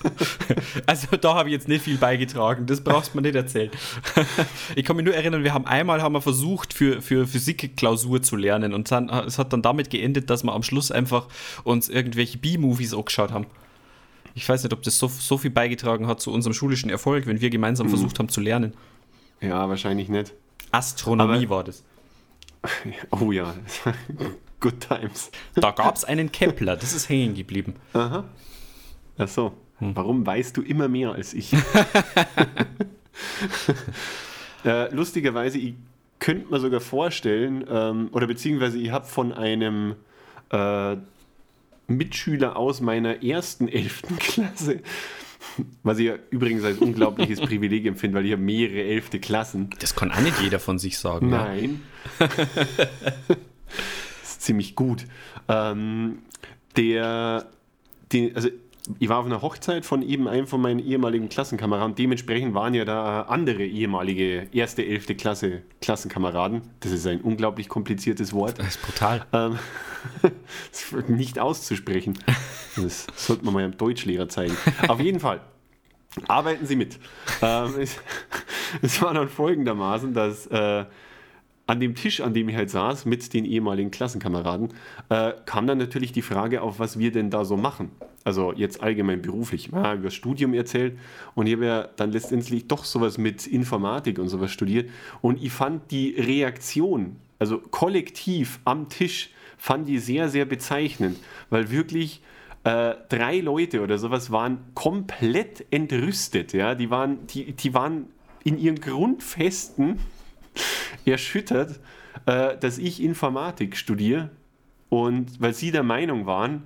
Also da habe ich jetzt nicht viel beigetragen, das brauchst du mir nicht erzählen. Ich kann mich nur erinnern, wir haben einmal haben wir versucht, für, für Physikklausur zu lernen und dann, es hat dann damit geendet, dass wir am Schluss einfach uns irgendwelche B-Movies angeschaut haben. Ich weiß nicht, ob das so, so viel beigetragen hat zu unserem schulischen Erfolg, wenn wir gemeinsam mhm. versucht haben zu lernen.
Ja, wahrscheinlich nicht.
Astronomie Aber, war das.
Oh ja, good times.
Da gab es einen Kepler, das ist hängen geblieben.
Aha. Ach so. Hm. Warum weißt du immer mehr als ich? äh, lustigerweise, ich könnte mir sogar vorstellen, ähm, oder beziehungsweise ich habe von einem äh, Mitschüler aus meiner ersten elften Klasse, was ich ja übrigens als unglaubliches Privileg empfinde, weil ich habe mehrere elfte Klassen.
Das kann auch nicht jeder von sich sagen.
Nein. Ja. das ist ziemlich gut. Ähm, der, den, also ich war auf einer Hochzeit von eben einem von meinen ehemaligen Klassenkameraden. Dementsprechend waren ja da andere ehemalige erste, elfte Klasse Klassenkameraden. Das ist ein unglaublich kompliziertes Wort.
Das ist brutal.
Ähm, das ist nicht auszusprechen. Das sollte man mal einem Deutschlehrer zeigen. Auf jeden Fall. Arbeiten Sie mit. Ähm, es, es war dann folgendermaßen, dass äh, an dem Tisch, an dem ich halt saß, mit den ehemaligen Klassenkameraden, äh, kam dann natürlich die Frage auf, was wir denn da so machen. Also jetzt allgemein beruflich. Ich habe über das Studium erzählt und ich habe ja dann letztendlich doch sowas mit Informatik und sowas studiert. Und ich fand die Reaktion, also kollektiv am Tisch, fand ich sehr, sehr bezeichnend, weil wirklich äh, drei Leute oder sowas waren komplett entrüstet. Ja? Die, waren, die, die waren in ihren Grundfesten erschüttert, äh, dass ich Informatik studiere und weil sie der Meinung waren,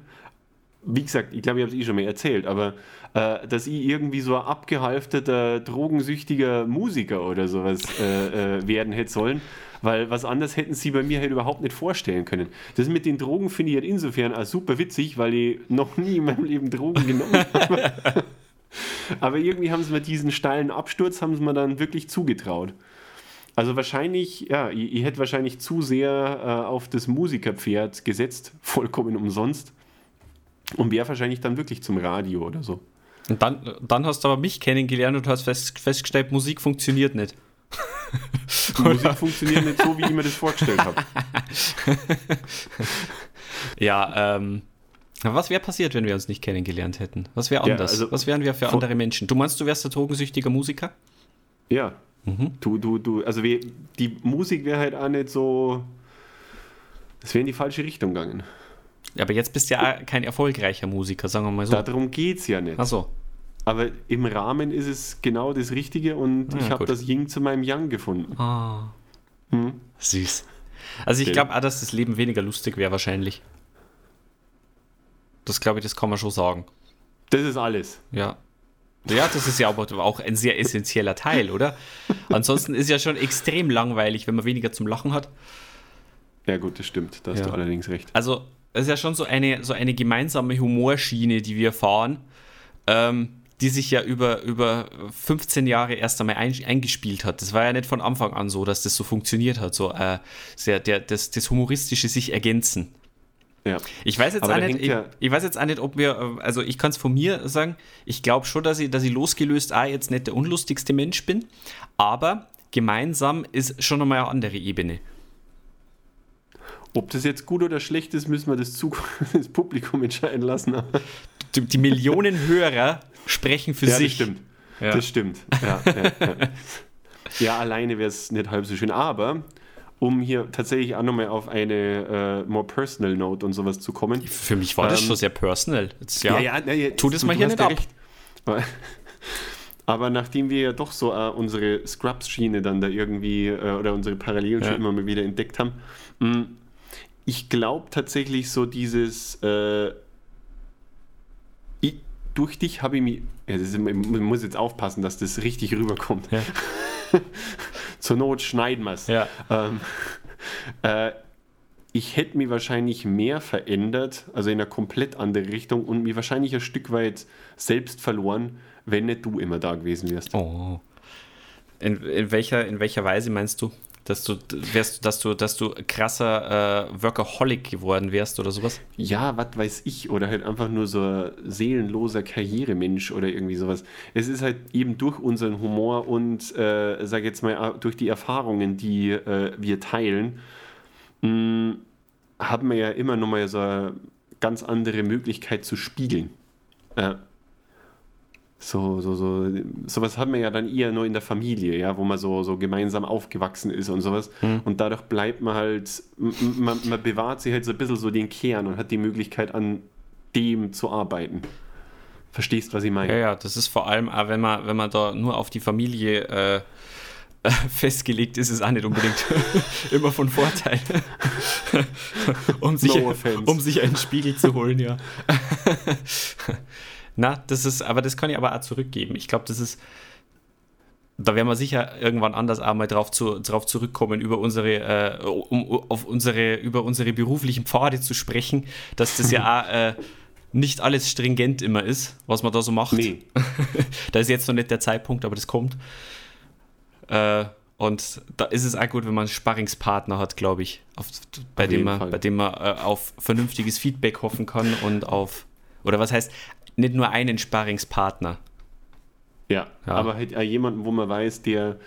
wie gesagt, ich glaube, ich habe es eh schon mal erzählt, aber äh, dass ich irgendwie so ein abgehalfterter, drogensüchtiger Musiker oder sowas äh, äh, werden hätte sollen, weil was anderes hätten sie bei mir halt überhaupt nicht vorstellen können. Das mit den Drogen finde ich halt insofern auch super witzig, weil ich noch nie in meinem Leben Drogen genommen habe. aber irgendwie haben sie mir diesen steilen Absturz, haben sie mir dann wirklich zugetraut. Also wahrscheinlich, ja, ich, ich hätte wahrscheinlich zu sehr äh, auf das Musikerpferd gesetzt, vollkommen umsonst. Und wäre wahrscheinlich dann wirklich zum Radio oder so.
Und dann, dann hast du aber mich kennengelernt und hast fest, festgestellt, Musik funktioniert nicht.
Musik funktioniert nicht so, wie ich mir das vorgestellt habe.
ja, ähm. Was wäre passiert, wenn wir uns nicht kennengelernt hätten? Was wäre anders? Ja, also Was wären wir für andere Menschen? Du meinst, du wärst der drogensüchtige Musiker?
Ja. Mhm. Du, du, du, also wir, die Musik wäre halt auch nicht so. Es wäre in die falsche Richtung gegangen.
Ja, aber jetzt bist du ja kein erfolgreicher Musiker, sagen wir mal so.
Darum geht es ja nicht.
Ach so.
Aber im Rahmen ist es genau das Richtige und ja, ich habe das Ying zu meinem Yang gefunden.
Ah. Hm? Süß. Also ich glaube auch, dass das Leben weniger lustig wäre wahrscheinlich. Das glaube ich, das kann man schon sagen.
Das ist alles.
Ja. Ja, das ist ja aber auch ein sehr essentieller Teil, oder? Ansonsten ist ja schon extrem langweilig, wenn man weniger zum Lachen hat.
Ja, gut, das stimmt. Da hast ja. du allerdings recht.
Also, es ist ja schon so eine, so eine gemeinsame Humorschiene, die wir fahren, ähm, die sich ja über, über 15 Jahre erst einmal ein, eingespielt hat. Das war ja nicht von Anfang an so, dass das so funktioniert hat, so äh, sehr, der, das, das humoristische sich ergänzen. Ja. Ich weiß jetzt auch nicht, ich, ja ich, weiß jetzt auch nicht, ob wir, also ich kann es von mir sagen, ich glaube schon, dass ich, dass ich losgelöst auch jetzt nicht der unlustigste Mensch bin, aber gemeinsam ist schon einmal eine andere Ebene.
Ob das jetzt gut oder schlecht ist, müssen wir das, Zug das Publikum entscheiden lassen.
Die, die, Millionen Hörer sprechen für
ja,
sich.
Das stimmt. Ja. Das stimmt. Ja alleine wäre es nicht halb so schön. Aber um hier tatsächlich auch nochmal auf eine äh, more personal Note und sowas zu kommen.
Für mich war das ähm, schon sehr personal.
Jetzt, ja, ja, ja, ja,
tu das mal hier nicht ab. Recht.
Aber nachdem wir ja doch so äh, unsere Scrubs-Schiene dann da irgendwie äh, oder unsere Parallelen schon immer mal wieder entdeckt haben, mh, mm, ich glaube tatsächlich so dieses, äh, ich, durch dich habe ich mich, ja, ist, man muss jetzt aufpassen, dass das richtig rüberkommt. Ja. Zur Not schneiden wir es.
Ja.
Ähm, äh, ich hätte mich wahrscheinlich mehr verändert, also in eine komplett andere Richtung und mich wahrscheinlich ein Stück weit selbst verloren, wenn nicht du immer da gewesen wärst.
Oh. In, in, welcher, in welcher Weise meinst du? Dass du, wärst, dass du, dass du krasser äh, Workaholic geworden wärst oder sowas?
Ja, was weiß ich. Oder halt einfach nur so ein seelenloser Karrieremensch oder irgendwie sowas. Es ist halt eben durch unseren Humor und, äh, sag jetzt mal, durch die Erfahrungen, die äh, wir teilen, mh, mm, haben wir ja immer noch mal so eine ganz andere Möglichkeit zu spiegeln. Ja. So, so, so, sowas hat man ja dann eher nur in der Familie, ja, wo man so, so gemeinsam aufgewachsen ist und sowas. Mhm. Und dadurch bleibt man halt, man, man bewahrt sich halt so ein bisschen so den Kern und hat die Möglichkeit, an dem zu arbeiten. Verstehst, was ich meine?
Ja, ja, das ist vor allem, wenn man, wenn man da nur auf die Familie äh, festgelegt ist, ist auch nicht unbedingt immer von Vorteil. um, sich, no um sich einen Spiegel zu holen, ja. Na, das ist, aber das kann ich aber auch zurückgeben. Ich glaube, das ist, da werden wir sicher irgendwann anders einmal drauf, zu, drauf zurückkommen, über unsere, äh, um, auf unsere, über unsere beruflichen Pfade zu sprechen, dass das ja auch äh, nicht alles stringent immer ist, was man da so macht.
Nee.
da ist jetzt noch nicht der Zeitpunkt, aber das kommt. Äh, und da ist es auch gut, wenn man einen Sparringspartner hat, glaube ich, auf, bei,
Auf
dem man, bei dem man äh, auf vernünftiges Feedback hoffen kann und auf, oder was heißt, nicht nur einen Sparringspartner.
Ja,
Ja.
aber halt auch jemanden, wo man weiß, der,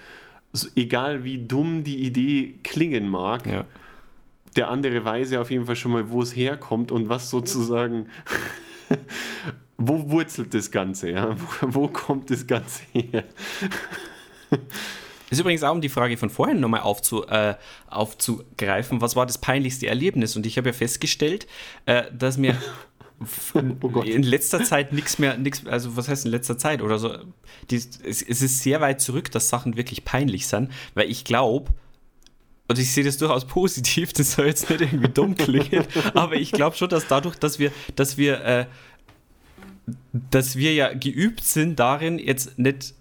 egal wie dumm die Idee klingen mag,
Ja.
der andere weiß ja auf jeden Fall schon mal, wo es herkommt und was sozusagen, wo wurzelt das Ganze, ja? Wo, wo kommt das Ganze her?
Ist übrigens auch um die Frage von vorhin nochmal aufzu, äh, aufzugreifen, was war das peinlichste Erlebnis? Und ich habe ja festgestellt, äh, dass mir
Oh
in letzter Zeit nichts mehr, nix, also was heißt in letzter Zeit oder so, die, es, es ist sehr weit zurück, dass Sachen wirklich peinlich sind, weil ich glaube, und ich sehe das durchaus positiv, das soll jetzt nicht irgendwie dumm klingen, aber ich glaube schon, dass dadurch, dass wir, dass wir, äh, dass wir ja geübt sind darin, jetzt nicht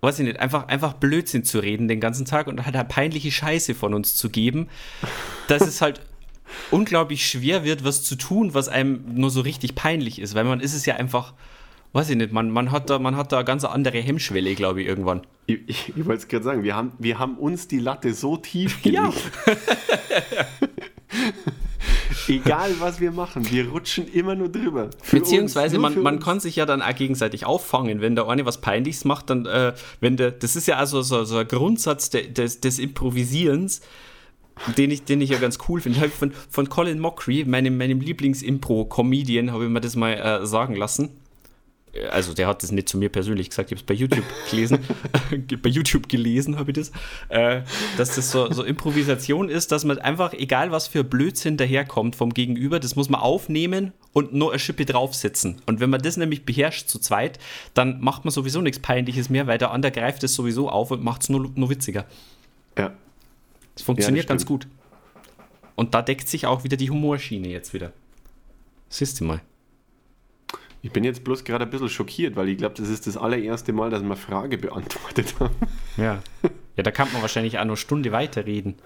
weiß ich nicht, einfach, einfach Blödsinn zu reden den ganzen Tag und halt eine peinliche Scheiße von uns zu geben, dass es halt unglaublich schwer wird, was zu tun, was einem nur so richtig peinlich ist, weil man ist es ja einfach, weiß ich nicht, man, man, hat, da, man hat da eine ganz andere Hemmschwelle, glaube ich, irgendwann.
Ich, ich, ich wollte es gerade sagen, wir haben, wir haben uns die Latte so tief gelegt.
Ja.
Egal, was wir machen, wir rutschen immer nur drüber. Für
Beziehungsweise
uns, nur
man, man
uns.
kann sich ja dann auch gegenseitig auffangen, wenn der eine was Peinliches macht, dann, äh, wenn der, das ist ja also so, so ein Grundsatz de, des, des Improvisierens, den ich, den ich ja ganz cool finde. Von, von Colin Mockery, meinem, meinem Lieblings-Impro-Comedian, habe ich mir das mal äh, sagen lassen. Äh, Also der hat das nicht zu mir persönlich gesagt, ich habe es bei YouTube gelesen, bei YouTube gelesen habe ich das, äh, dass das so, so Improvisation ist, dass man einfach, egal was für Blödsinn daherkommt vom Gegenüber, das muss man aufnehmen und nur eine Schippe draufsetzen. Und wenn man das nämlich beherrscht zu zweit, dann macht man sowieso nichts Peinliches mehr, weil der andere greift es sowieso auf und macht es nur, nur witziger.
Ja.
Das funktioniert
Ja,
ganz gut. Und da deckt sich auch wieder die Humorschiene jetzt wieder. Siehst du mal.
Ich bin jetzt bloß gerade ein bisschen schockiert, weil ich glaube, das ist das allererste Mal, dass wir eine Frage beantwortet haben.
Ja. Ja, da kann man wahrscheinlich auch noch eine Stunde weiterreden.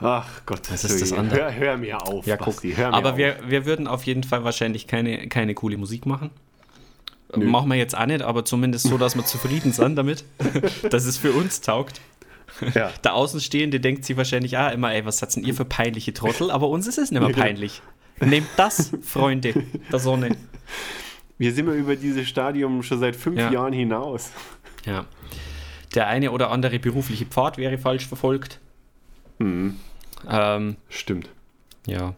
Ach Gott,
Das ist das andere.
Hör, hör mir auf,
Ja, guck.
Basti, hör mir
Aber
auf.
wir, wir würden auf jeden Fall wahrscheinlich keine, keine coole Musik machen.
Nö.
Machen wir jetzt auch nicht, aber zumindest so, dass wir zufrieden sind damit, dass es für uns taugt.
Ja.
Der Außenstehende denkt sich wahrscheinlich auch immer, ey, was seid denn ihr für peinliche Trottel? Aber uns ist es nicht mehr peinlich. Nehmt das, Freunde der Sonne.
Wir sind mal über dieses Stadium schon seit fünf
Ja.
Jahren hinaus.
Ja. Der eine oder andere berufliche Pfad wäre falsch verfolgt.
Mhm.
Ähm,
Stimmt.
ja,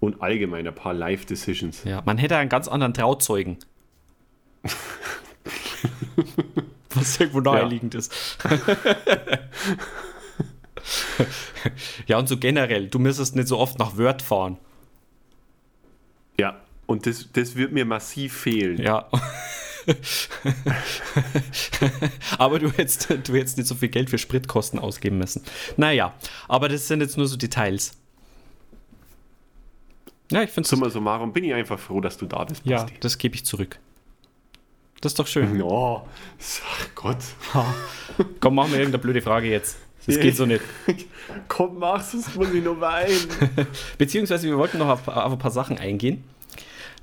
Und allgemein ein paar Live-Decisions.
ja. Man hätte einen ganz anderen Trauzeugen. Was irgendwo naheliegend ist. ja, und so generell, du müsstest nicht so oft nach Wörth fahren.
Ja. Und das, das wird mir massiv fehlen.
Ja. aber du hättest, du hättest nicht so viel Geld für Spritkosten ausgeben müssen. Naja, aber das sind jetzt nur so Details. Ja, ich finde es.
Summa summarum bin ich einfach froh, dass du da bist,
Ja,
Basti.
das gebe ich zurück. Das ist doch schön.
Oh, ach Gott.
Komm, machen wir irgendeine blöde Frage jetzt. Das
Ja.
geht so nicht.
Komm, mach sonst muss ich noch weinen.
Beziehungsweise wir wollten noch auf, auf ein paar Sachen eingehen.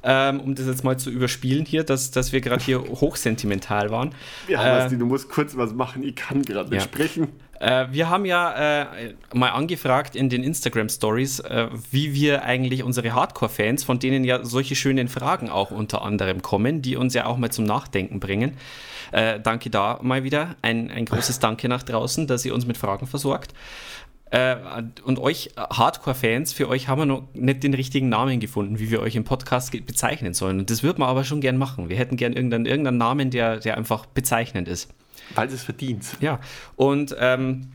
Ähm, um das jetzt mal zu überspielen hier, dass, dass wir gerade hier hochsentimental waren.
Ja,
Äh,
Basti, du musst kurz was machen. Ich kann gerade nicht
Ja.
sprechen.
Äh, wir haben ja äh, mal angefragt in den Instagram Stories, äh, wie wir eigentlich unsere Hardcore-Fans, von denen ja solche schönen Fragen auch unter anderem kommen, die uns ja auch mal zum Nachdenken bringen. Äh, danke da mal wieder. Ein, ein großes Danke nach draußen, dass ihr uns mit Fragen versorgt. Äh, und euch Hardcore-Fans, für euch haben wir noch nicht den richtigen Namen gefunden, wie wir euch im Podcast bezeichnen sollen. Und das würden wir aber schon gern machen. Wir hätten gern irgendeinen, irgendeinen Namen, der, der einfach bezeichnend ist.
Weil es verdient.
Ja, und ähm,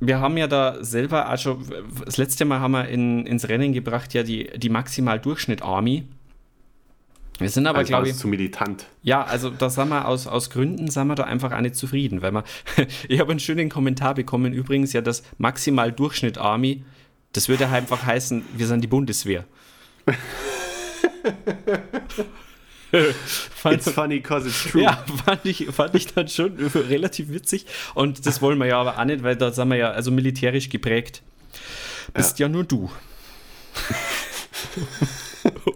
wir haben ja da selber, also das letzte Mal haben wir in, ins Rennen gebracht, ja die, die Maximal-Durchschnitt-Army. Wir sind aber,
Also
glaube ich,
zu militant.
ja, also da sind wir aus, aus Gründen, sind wir da einfach auch nicht zufrieden, weil wir, ich habe einen schönen Kommentar bekommen, übrigens ja das Maximal-Durchschnitt-Army, das würde einfach heißen, wir sind die Bundeswehr. Fand-
It's funny cause it's true.
ja, fand ich, fand ich dann schon relativ witzig. Und das wollen wir ja aber auch nicht, weil da sind wir ja also militärisch geprägt. Bist ja, nur du.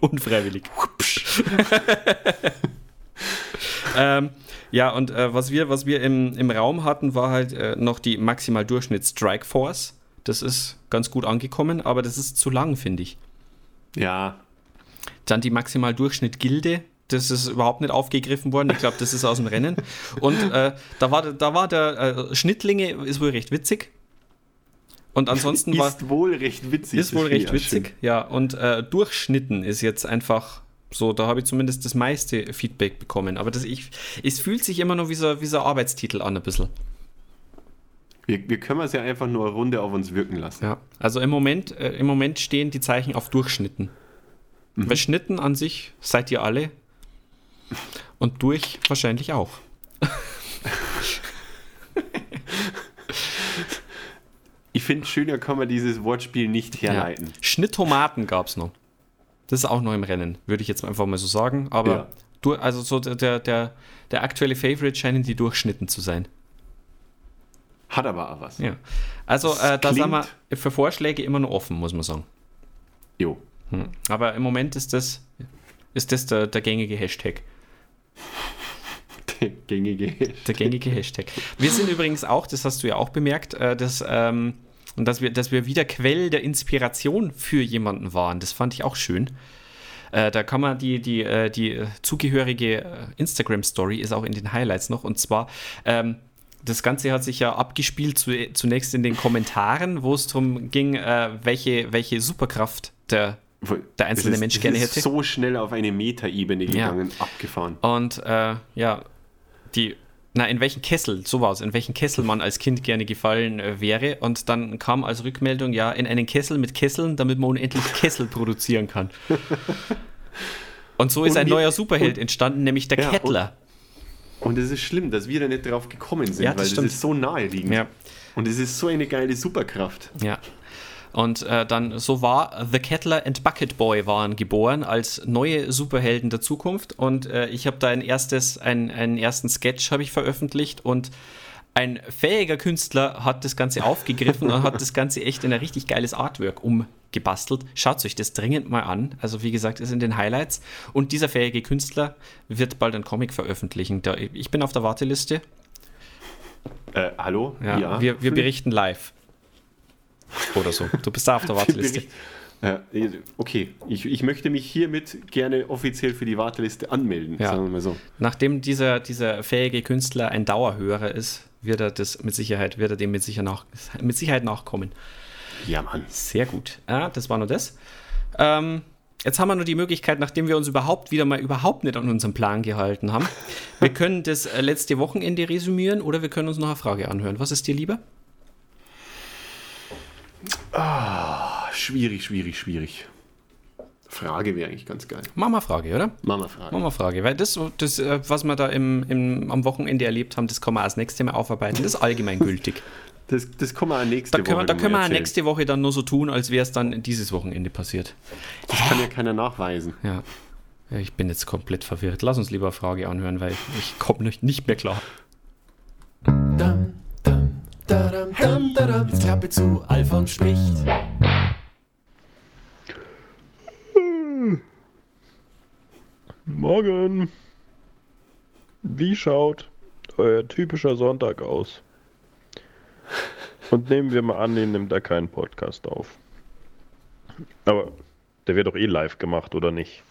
Unfreiwillig. ähm, ja, und äh, was wir, was wir im, im Raum hatten, war halt äh, noch die maximal Durchschnitt Strike Force. Das ist ganz gut angekommen, aber das ist zu lang, finde ich.
Ja,
Dann die maximal Durchschnitt Gilde. Das ist überhaupt nicht aufgegriffen worden. Ich glaube, das ist aus dem Rennen. Und äh, da war, der- da war der äh, Schnittlinge, ist wohl recht witzig. Und ansonsten war
ist wohl recht witzig.
ist wohl recht witzig.
schön.
Ja, und äh, Durchschnitten ist jetzt einfach so, da habe ich zumindest das meiste Feedback bekommen. Aber das, ich, es fühlt sich immer noch wie so, wie so ein Arbeitstitel an, ein bisschen.
Wir, wir können es ja einfach nur eine Runde auf uns wirken lassen.
Ja. Also im Moment, äh, im Moment stehen die Zeichen auf Durchschnitten. Weil Schnitten an sich seid ihr alle. Und durch wahrscheinlich auch.
Ich finde, schöner kann man dieses Wortspiel nicht herleiten.
Ja. Schnitttomaten gab es noch. Das ist auch noch im Rennen, würde ich jetzt einfach mal so sagen. Aber
Ja.
du, also so der, der, der, aktuelle Favorite scheinen die Durchschnitten zu sein.
Hat aber auch was.
Ja. Also äh, da sind wir für Vorschläge immer noch offen, muss man sagen.
Jo.
Hm. Aber im Moment ist das, ist das der, der gängige Hashtag.
Der gängige.
Der gängige Hashtag. Wir sind übrigens auch, das hast du ja auch bemerkt, äh, dass, ähm, dass, wir, dass wir wieder Quell der Inspiration für jemanden waren. Das fand ich auch schön. Äh, da kann man die, die, äh, die zugehörige Instagram-Story ist auch in den Highlights noch. Und zwar, ähm, das Ganze hat sich ja abgespielt zu, zunächst in den Kommentaren, wo es darum ging, welche, welche Superkraft der, der einzelne
Das ist-
Mensch
das
gerne
ist
hätte.
so schnell auf eine Metaebene
Ja.
gegangen, abgefahren.
Und äh, ja, die, na, in welchen Kessel, so war es, in welchen Kessel man als Kind gerne gefallen äh, wäre. Und dann kam als Rückmeldung, ja, in einen Kessel mit Kesseln, damit man unendlich Kessel produzieren kann. Und so ist
Und
ein
wir-
neuer Superheld entstanden, nämlich der
Ja, und-
Kettler.
Und es ist schlimm, dass wir da nicht drauf gekommen sind,
Ja, das
weil das
stimmt.
ist so naheliegend.
Ja.
Und es ist so eine geile Superkraft.
Ja. Und äh, dann, so war The Kettler and Bucket Boy waren geboren als neue Superhelden der Zukunft. Und äh, ich habe da ein erstes, ein, einen ersten Sketch habe ich veröffentlicht und ein fähiger Künstler hat das Ganze aufgegriffen und hat das Ganze echt in ein richtig geiles Artwork umgebastelt. Schaut euch das dringend mal an. Also wie gesagt, ist in den Highlights. Und dieser fähige Künstler wird bald ein Comic veröffentlichen. Ich bin auf der Warteliste.
Äh, hallo?
Ja, Wir, wir berichten live. Oder so. Du bist da auf der Warteliste.
Ja, okay, ich, ich möchte mich hiermit gerne offiziell für die Warteliste anmelden,
Ja.
sagen wir mal so.
Nachdem dieser, dieser fähige Künstler ein Dauerhörer ist, wird er das mit Sicherheit, wird er dem mit, sicher nach, mit Sicherheit nachkommen.
Ja, Mann.
Sehr gut. Ja, das war nur das. Ähm, jetzt haben wir nur die Möglichkeit, nachdem wir uns überhaupt wieder mal überhaupt nicht an unseren Plan gehalten haben. wir können das äh, letzte Wochenende resümieren oder wir können uns noch eine Frage anhören. Was ist dir lieber?
Ah, schwierig, schwierig, schwierig. Frage wäre eigentlich ganz geil.
Mama-Frage, oder?
Mama-Frage.
Mama-Frage. Weil das, das äh, was wir da im, im, am Wochenende erlebt haben, das kann man als nächstes Mal aufarbeiten. Das ist allgemeingültig.
Das, das können wir auch nächste
Da können wir,
Woche
da können wir nächste Woche dann nur so tun, als wäre es dann dieses Wochenende passiert.
Das kann ja keiner nachweisen.
Ja. Ich bin jetzt komplett verwirrt. Lass uns lieber eine Frage anhören, weil ich komme nicht- nicht mehr klar.
Dam, dadam. Jetzt Klappe zu, Alfons spricht.
Morgen. Wie schaut euer typischer Sonntag aus? Und nehmen wir mal an, ihr nimmt da keinen Podcast auf. Aber der wird doch eh live gemacht, oder nicht?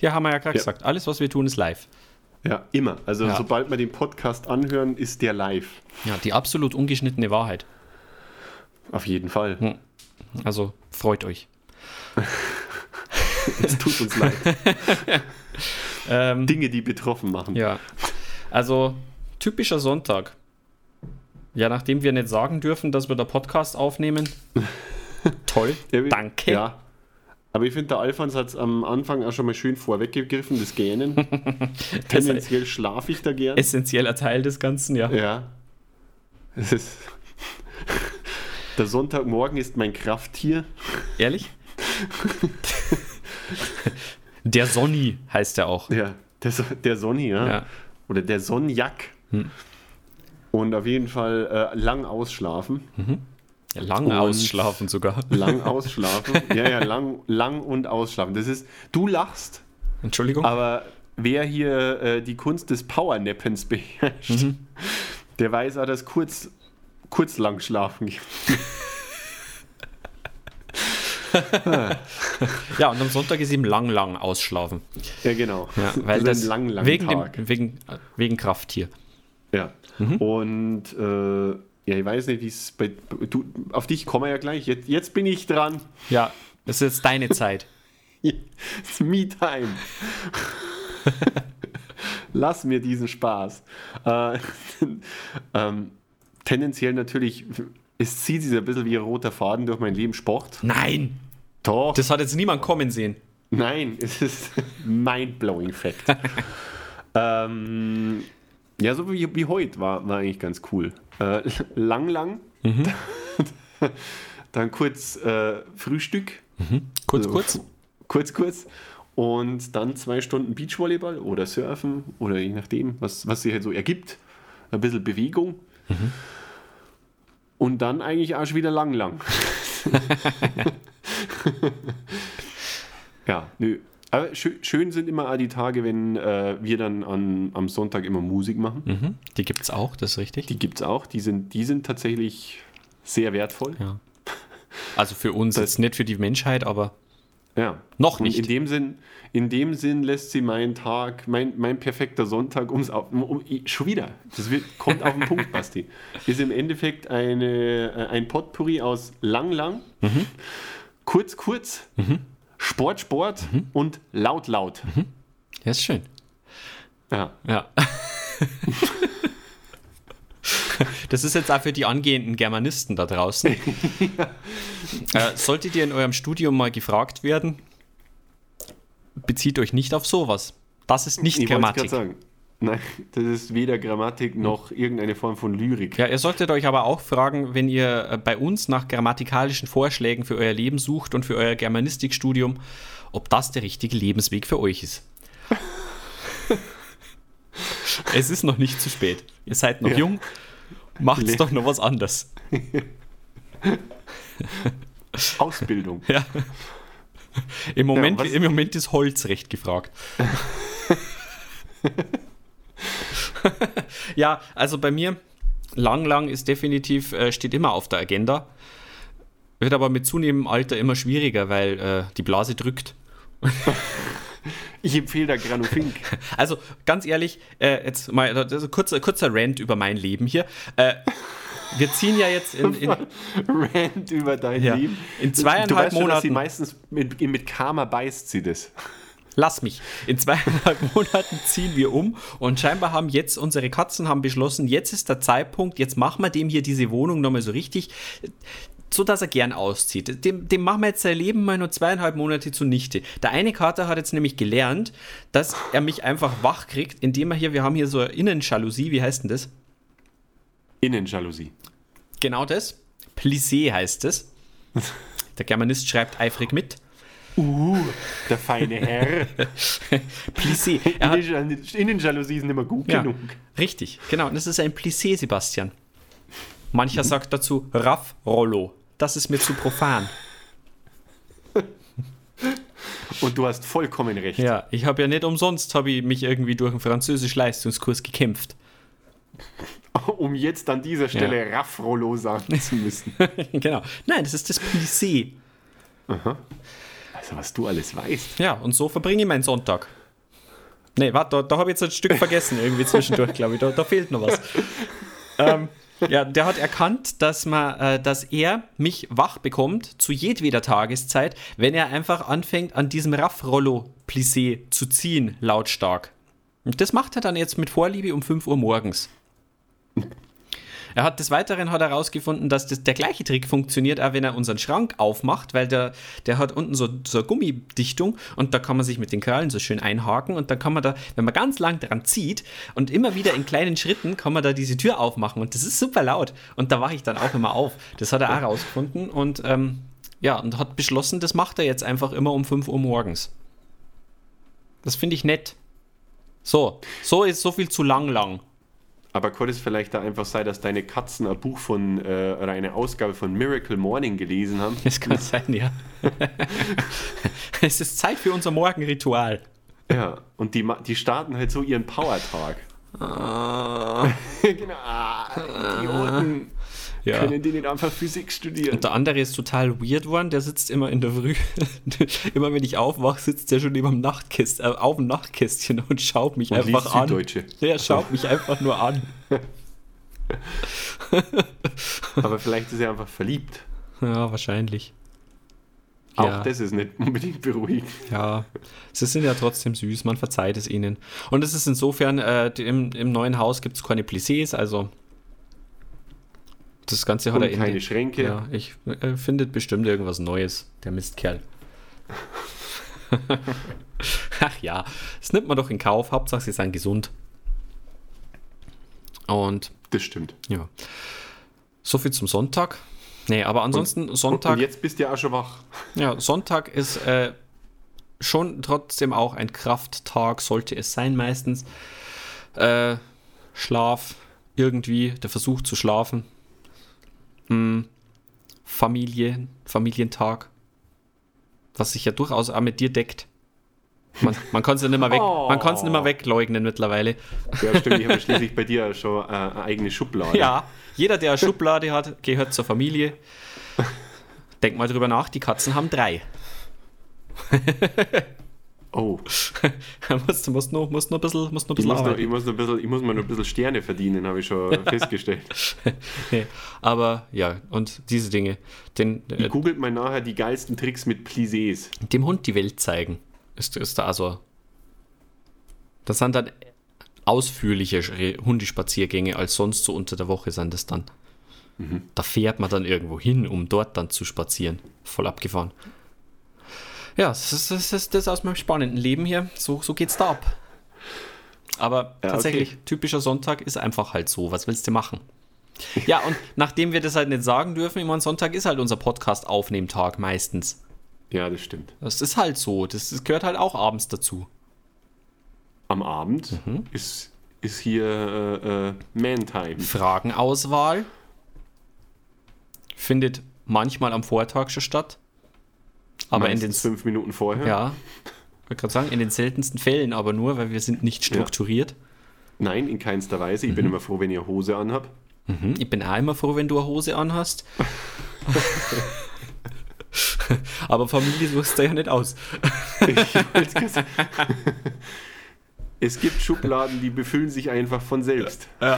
Ja, haben wir ja gerade
Ja.
gesagt. Alles, was wir tun, ist live.
Ja, immer. Also
Ja.
sobald wir den Podcast anhören, ist der live.
Ja, die absolut ungeschnittene Wahrheit.
Auf jeden Fall.
Hm. Also freut euch.
Es tut uns leid.
Ähm,
Dinge, die betroffen machen.
ja. Also typischer Sonntag. Ja, nachdem wir nicht sagen dürfen, dass wir da Podcast aufnehmen. Toll. Danke.
Ja. Aber ich finde, der Alfons hat es am Anfang auch schon mal schön vorweggegriffen, das Gähnen. Tendenziell schlafe ich da gern.
Essentieller Teil des Ganzen, ja.
ja. Es ist der Sonntagmorgen ist mein Krafttier.
Ehrlich? Der Sonny heißt er auch.
Ja, der, der Sonny, ja.
Ja.
Oder der Sonnjak.
Hm.
Und auf jeden Fall äh, lang ausschlafen.
Ja, lang
Und-
ausschlafen sogar.
Lang ausschlafen. ja, ja, lang, lang und ausschlafen. Das ist, du lachst,
Entschuldigung.
aber wer hier äh, die Kunst des Powernappens beherrscht, der weiß auch, dass kurz, kurz lang schlafen gibt.
Ja, und am Sonntag ist eben lang, lang ausschlafen.
Ja, genau.
Ja, weil
das
das,
lang, lang
wegen,
Tag.
dem, wegen, wegen Krafttier.
Ja. Und äh, ja, ich weiß nicht, wie es bei. Du, auf dich kommen wir ja gleich. Jetzt, jetzt bin ich dran.
Ja, das ist jetzt deine Zeit.
It's me time. Lass mir diesen Spaß. Äh, ähm, tendenziell natürlich, es zieht sich ein bisschen wie ein roter Faden durch mein Leben Sport.
Nein,
Doch.
das hat jetzt niemand kommen sehen.
Nein, es ist mind-blowing Fact. ähm, ja, so wie, wie heute war, war eigentlich ganz cool. Äh, lang, lang. Dann kurz äh, Frühstück.
Kurz,
Also,
kurz.
Kurz, kurz. Und dann zwei Stunden Beachvolleyball oder Surfen oder je nachdem, was, was sich halt so ergibt. Ein bisschen Bewegung. Und dann eigentlich auch schon wieder lang, lang. ja, nö. Aber schön, schön sind immer die Tage, wenn äh, wir dann an, am Sonntag immer Musik machen.
Mhm. Die gibt es auch, das ist richtig.
Die gibt es auch. Die sind, die sind tatsächlich sehr wertvoll.
Ja. Also für uns
Das-
jetzt nicht für die Menschheit, aber
Ja.
Noch
Und
nicht.
In dem Sinn, in dem Sinn lässt sie meinen Tag, mein, mein perfekter Sonntag ums auf, um, schon wieder. Das wird, kommt auf den Punkt, Basti. Ist im Endeffekt eine, äh, ein Potpourri aus lang, lang,
Mhm.
kurz, kurz, Sport, Sport
Mhm.
und laut, laut.
ja, ist schön.
Ja.
Ja. Das ist jetzt auch für die angehenden Germanisten da draußen. äh, solltet ihr in eurem Studium mal gefragt werden, bezieht euch nicht auf sowas. Das ist nicht
Ich
Grammatik.
Nein, das ist weder Grammatik noch irgendeine Form von Lyrik.
Ja, ihr solltet euch aber auch fragen, wenn ihr äh, bei uns nach grammatikalischen Vorschlägen für euer Leben sucht und für euer Germanistikstudium, ob das der richtige Lebensweg für euch ist. es ist noch nicht zu spät. Ihr seid noch
Ja.
jung. Macht's
Le-
doch noch was anderes.
Ausbildung.
Ja. Im Moment,
was-
Im Moment ist Holzrecht gefragt. ja, also bei mir, lang, lang ist definitiv, äh, steht immer auf der Agenda. Wird aber mit zunehmendem Alter immer schwieriger, weil äh, die Blase drückt.
Ich empfehle da Granufink.
Also ganz ehrlich, äh, jetzt mal ein kurzer, kurzer Rant über mein Leben hier. Äh, wir ziehen ja jetzt in, in
Rant über dein
Ja.
Leben.
In
du
zweieinhalb
weißt schon, dass sie
Monaten-
meistens mit, mit Karma beißt sie das.
Lass mich. In zweieinhalb Monaten ziehen wir um und scheinbar haben jetzt unsere Katzen haben beschlossen, jetzt ist der Zeitpunkt, jetzt machen wir dem hier diese Wohnung nochmal so richtig, so dass er gern auszieht. Dem, dem machen wir jetzt sein Leben mal nur zweieinhalb Monate zunichte. Der eine Kater hat jetzt nämlich gelernt, dass er mich einfach wach kriegt, indem er hier, wir haben hier so eine Innenjalousie, wie heißt denn das?
Innenjalousie.
Genau das. Plissé heißt es. Der Germanist schreibt eifrig mit.
Uh, der feine Herr.
Plissé. Er hat,
Innen- Innenjalousie sind immer gut
Ja,
genug.
richtig, genau. Und das ist ein Plissé, Sebastian. Mancher sagt dazu Raff Rollo. Das ist mir zu profan.
Und du hast vollkommen recht.
Ja, ich habe ja nicht umsonst, habe ich mich irgendwie durch einen Französisch-Leistungskurs gekämpft.
Um jetzt an dieser Stelle Raffrollo sagen zu müssen.
genau. Nein, das ist das Plissé.
Also, was du alles weißt.
Ja, und so verbringe ich meinen Sonntag. Nee, warte, da, da habe ich jetzt ein Stück vergessen, irgendwie zwischendurch, glaube ich. Da, da fehlt noch was. ähm, ja, der hat erkannt, dass, man, äh, dass er mich wach bekommt zu jedweder Tageszeit, wenn er einfach anfängt, an diesem Raffrollo-Plissé zu ziehen, lautstark. Und das macht er dann jetzt mit Vorliebe um 5 Uhr morgens. Er hat des Weiteren hat herausgefunden, dass das, der gleiche Trick funktioniert, auch wenn er unseren Schrank aufmacht, weil der, der hat unten so, so eine Gummidichtung und da kann man sich mit den Krallen so schön einhaken und dann kann man da, wenn man ganz lang dran zieht und immer wieder in kleinen Schritten, kann man da diese Tür aufmachen und das ist super laut und da wache ich dann auch immer auf. Das hat er auch herausgefunden und ähm, ja, und hat beschlossen, das macht er jetzt einfach immer um 5 Uhr morgens. Das finde ich nett. So, so ist so viel zu lang lang.
Aber könnte es vielleicht da einfach sein, dass deine Katzen ein Buch von, äh, oder eine Ausgabe von Miracle Morning gelesen haben?
Das kann sein, ja. es ist Zeit für unser Morgenritual.
Ja, und die, die starten halt so ihren Power-Tag. genau. Ah, Idioten.
Ja.
Können die nicht einfach Physik studieren?
Und der andere ist total weird worden, der sitzt immer in der Früh, immer wenn ich aufwache, sitzt der schon neben dem Nachtkästchen, äh, auf dem Nachtkästchen und schaut mich
Und
einfach
liest
an.
Süddeutsche.
Der schaut mich einfach nur an.
Aber vielleicht ist er einfach verliebt.
Ja, wahrscheinlich.
Auch
Ja.
das ist nicht unbedingt beruhigend.
Ja, sie sind ja trotzdem süß, man verzeiht es ihnen. Und es ist insofern, äh, im, im neuen Haus gibt es keine Plissés, also das Ganze hat
Und
er in
keine
den-
Schränke.
Ja, ich äh, findet bestimmt irgendwas Neues, der Mistkerl. Ach ja, das nimmt man doch in Kauf, Hauptsache sie sind gesund. Und
Das stimmt.
ja, so viel zum Sonntag. Nee, aber ansonsten Sonntag.
Und jetzt bist du ja auch schon wach.
Ja, Sonntag ist äh, schon trotzdem auch ein Krafttag, sollte es sein meistens. Äh, Schlaf, irgendwie, der Versuch zu schlafen. Hm, Familie, Familientag. Was sich ja durchaus auch mit dir deckt. Man, man kann es ja nicht mehr weg, man kann es nicht mehr wegleugnen mittlerweile.
Ja, stimmt. Ich habe schließlich bei dir schon äh, eine eigene Schublade.
Ja, jeder, der eine Schublade hat, gehört zur Familie. Denk mal drüber nach, die Katzen haben drei.
Oh,
musst, musst, nur, musst nur ein bisschen, musst nur ein
ich
bisschen
muss, noch, ich, muss noch ein bisschen, ich muss mal noch ein bisschen Sterne verdienen, habe ich schon festgestellt.
Nee, aber ja, und diese Dinge. Den,
Ich
äh,
googelt mal nachher die geilsten Tricks mit Plissés.
dem Hund die Welt zeigen. Ist, ist da also. Das sind dann ausführliche Hundespaziergänge als sonst so unter der Woche sind das dann. Da fährt man dann irgendwo hin, um dort dann zu spazieren. Voll abgefahren. Ja, das ist das, ist das aus meinem spannenden Leben hier. So, so geht's da ab. Aber
Ja,
tatsächlich,
okay.
typischer Sonntag ist einfach halt so. Was willst du machen? Ja, und nachdem wir das halt nicht sagen dürfen, immer Sonntag ist halt unser Podcast-Aufnehmtag meistens.
Ja, das stimmt.
Das ist halt so. Das, das gehört halt auch abends dazu.
Am Abend ist, ist hier äh, äh, Man-Time.
Fragenauswahl findet manchmal am Vortag schon statt. Aber in den,
Meistens fünf Minuten vorher.
ja, ich wollte gerade sagen, in den seltensten Fällen aber nur, weil wir sind nicht strukturiert.
Nein, in keinster Weise. Ich
Mhm.
bin immer froh, wenn ihr Hose anhabt.
Hm, Ich bin auch immer froh, wenn du eine Hose anhast. aber Familie suchst du ja nicht aus.
Es gibt Schubladen, die befüllen sich einfach von selbst.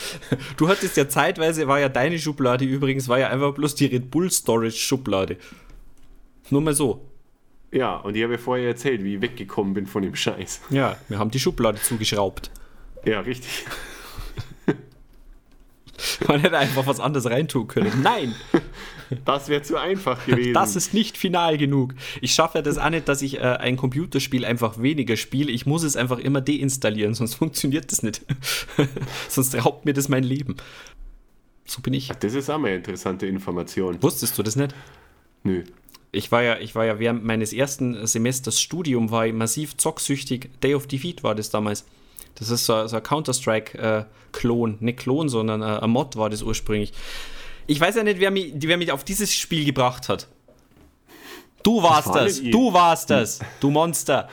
Du hattest ja zeitweise, war ja deine Schublade übrigens, war ja einfach bloß die Red Bull Storage Schublade. Nur mal so.
Ja, und ich habe ja vorher erzählt, wie ich weggekommen bin von dem Scheiß.
Ja, wir haben die Schublade zugeschraubt.
Ja, richtig.
Man hätte einfach was anderes reintun können. Nein,
Das wäre zu einfach gewesen.
das ist nicht final genug. Ich schaffe ja das auch nicht, dass ich äh, ein Computerspiel einfach weniger spiele. Ich muss es einfach immer deinstallieren, sonst funktioniert das nicht. sonst raubt mir das mein Leben. So bin ich.
das ist auch mal eine interessante Information.
Wusstest du das nicht?
Nö.
Ich war ja, ich war ja während meines ersten Semesters Studium war ich massiv zocksüchtig. Day of Defeat war das damals. Das ist so, so ein Counter-Strike-Klon. Nicht Klon, sondern äh, ein Mod war das ursprünglich. Ich weiß ja nicht, wer mich, wer mich auf dieses Spiel gebracht hat. Du warst
war
das.
nicht ich.
Du warst das. Du Monster.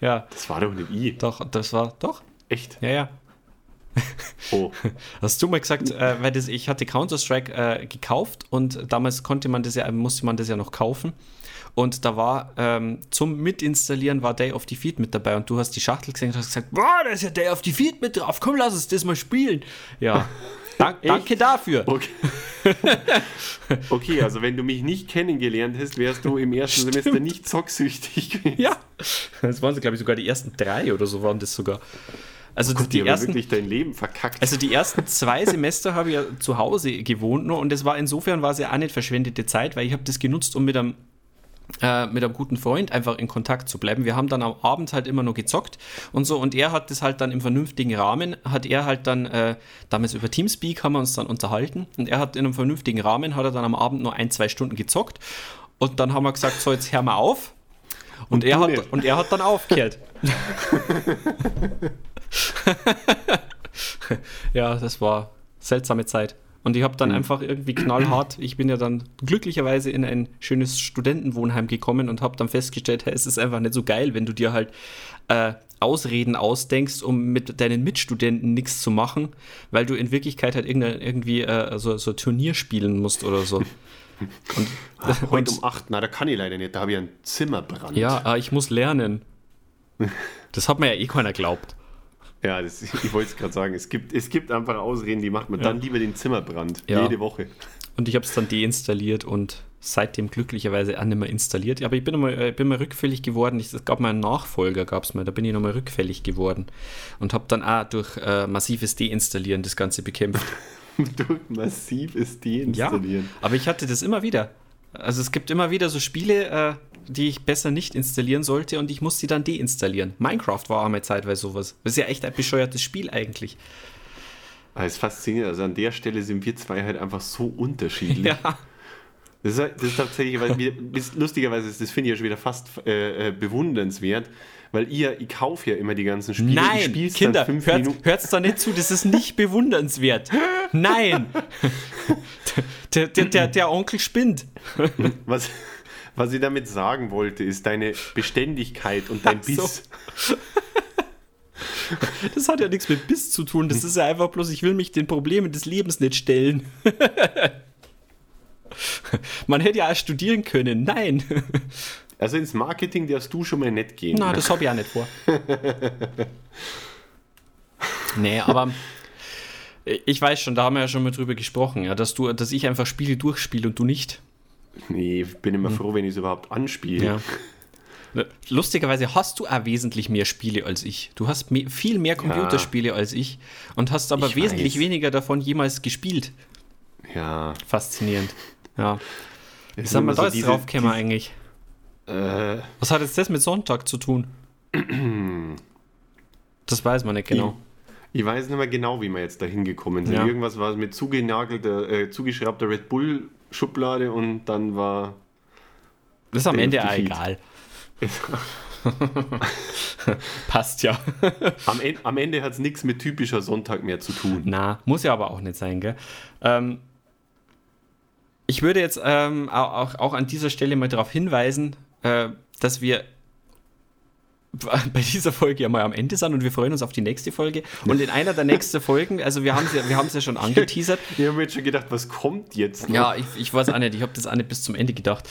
Ja,
Das war doch nicht ich.
doch, das war, doch.
Echt?
Ja, ja.
Oh.
Hast du mal gesagt, äh, weil das, ich hatte Counter-Strike äh, gekauft und damals konnte man das ja, musste man das ja noch kaufen. Und da war ähm, zum Mitinstallieren war Day of Defeat mit dabei und du hast die Schachtel gesehen und hast gesagt, boah, da ist ja Day of Defeat mit drauf, komm, lass uns das mal spielen. Ja, Dank, danke dafür.
Okay. okay, also wenn du mich nicht kennengelernt hast, wärst du im ersten Semester nicht zocksüchtig gewesen.
Ja, das waren, glaube ich, sogar die ersten drei oder so waren das sogar. Also
Gott,
die
die
ersten,
wirklich dein Leben verkackt.
Also die ersten zwei Semester habe ich ja zu Hause gewohnt nur und das war insofern war es ja auch nicht verschwendete Zeit, weil ich habe das genutzt, um mit einem äh, mit einem guten Freund einfach in Kontakt zu bleiben. Wir haben dann am Abend halt immer nur gezockt und so und er hat das halt dann im vernünftigen Rahmen, hat er halt dann, äh, damals über Teamspeak haben wir uns dann unterhalten und er hat in einem vernünftigen Rahmen, hat er dann am Abend nur ein, zwei Stunden gezockt und dann haben wir gesagt, so jetzt hör mal auf Und, er,
du
hat,
nicht.
und er hat dann aufgehört. ja, das war seltsame Zeit. Und ich habe dann einfach irgendwie knallhart, ich bin ja dann glücklicherweise in ein schönes Studentenwohnheim gekommen und habe dann festgestellt, hey, es ist einfach nicht so geil, wenn du dir halt äh, Ausreden ausdenkst, um mit deinen Mitstudenten nichts zu machen, weil du in Wirklichkeit halt irgendwie äh, so, so Turnier spielen musst oder so. Und,
Heute um 8, na, da kann ich leider nicht, da habe ich einen Zimmerbrand.
ja, ah, ich muss lernen. Das hat mir ja eh keiner glaubt.
Ja, das, ich wollte es gerade sagen. Es gibt, es gibt einfach Ausreden, die macht man dann lieber den Zimmerbrand.
Ja.
Jede Woche.
Und ich habe es dann deinstalliert und seitdem glücklicherweise auch nicht mehr installiert. Aber ich bin mal, äh, bin mal rückfällig geworden. Ich- Es gab mal einen Nachfolger, gab es mal. Da bin ich nochmal rückfällig geworden. Und habe dann auch durch äh, massives Deinstallieren das Ganze bekämpft.
Durch massives
Ja,
Deinstallieren.
aber ich hatte das immer wieder. Also es gibt immer wieder so Spiele, äh, die ich besser nicht installieren sollte und ich muss sie dann deinstallieren. Minecraft war einmal zeitweise sowas. Das ist ja echt ein bescheuertes Spiel eigentlich.
Aber es ist faszinierend. Also an der Stelle sind wir zwei halt einfach so unterschiedlich.
Ja.
Das ist, das ist tatsächlich, weil wir, lustigerweise ist das finde ich ja schon wieder fast äh, äh, bewundernswert, weil ihr, ich kaufe ja immer die ganzen Spiele. ich
Nein, Kinder, hört, hört's da nicht zu, das ist nicht bewundernswert. Nein! Der, der, der, der Onkel spinnt.
Was, was ich damit sagen wollte, ist deine Beständigkeit und dein
Ach so.
Biss.
Das hat ja nichts mit Biss zu tun, das ist ja einfach bloß, ich will mich den Problemen des Lebens nicht stellen. Man hätte ja auch studieren können. Nein.
Also ins Marketing darfst du schon mal nicht gehen.
Na, das habe ich auch nicht vor. nee, aber ich weiß schon, da haben wir ja schon mal drüber gesprochen, ja, dass du, dass ich einfach Spiele durchspiele und du nicht.
Nee, ich bin immer froh, wenn ich es überhaupt anspiele.
Ja. Lustigerweise hast du auch wesentlich mehr Spiele als ich. Du hast me viel mehr Computerspiele als ich und hast aber
Ich
wesentlich
weiß.
weniger davon jemals gespielt.
Ja.
Faszinierend. Ja.
Es
sind wir
so
da jetzt
diese-
draufgekommen eigentlich?
Äh,
Was hat jetzt das mit Sonntag zu tun? Das weiß man nicht genau.
ich weiß nicht mehr genau, wie wir jetzt da hingekommen sind.
Ja.
Irgendwas war mit zugenagelter, äh, zugeschraubter Red Bull Schublade und dann war
Das ist am Ende
feed.
egal. Passt ja.
am, En am Ende hat es nichts mit typischer Sonntag mehr zu tun.
Na, muss ja aber auch nicht sein, gell? Ähm, ich würde jetzt ähm, au- auch, auch an dieser Stelle mal darauf hinweisen, äh, dass wir bei dieser Folge ja mal am Ende sind und wir freuen uns auf die nächste Folge. Und in einer der nächsten Folgen, also wir haben es ja, wir haben es ja schon angeteasert,
Ich habe mir jetzt schon gedacht, was kommt jetzt noch?
Ja, ich, ich weiß auch nicht, ich habe das auch nicht bis zum Ende gedacht.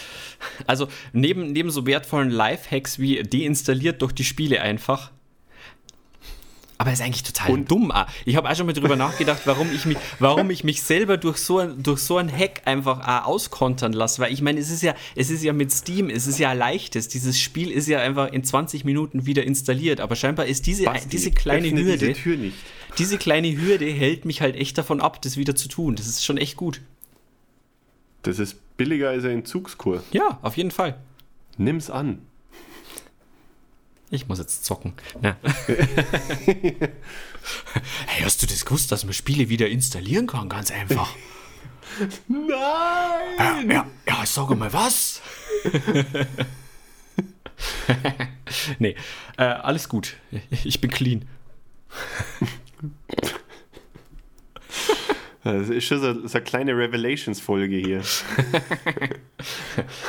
Also neben, neben so wertvollen Lifehacks wie deinstalliert durch die Spiele einfach. Aber ist eigentlich total
Und-
dumm. auch. Ich habe auch schon mal drüber nachgedacht, warum ich mich, warum ich mich selber durch so, ein, durch so ein Hack einfach auskontern lasse. Weil ich meine, es ist ja, es ist ja mit Steam, es ist ja ein leichtes. Dieses Spiel ist ja einfach in 20 Minuten wieder installiert. Aber scheinbar ist diese,
Basti,
diese kleine
öffne
Hürde,
diese Tür nicht.
diese kleine Hürde hält mich halt echt davon ab, das wieder zu tun. Das ist schon echt gut.
Das ist billiger als ein Entzugskur.
Ja, auf jeden Fall.
Nimm's an.
Ich muss jetzt zocken. Ja. hey, hast du das gewusst, dass man Spiele wieder installieren kann? Ganz einfach.
Nein!
Ja, ja, ja sag mal was. nee, äh, alles gut. Ich bin clean.
Das ist schon so, so eine kleine Revelations-Folge hier.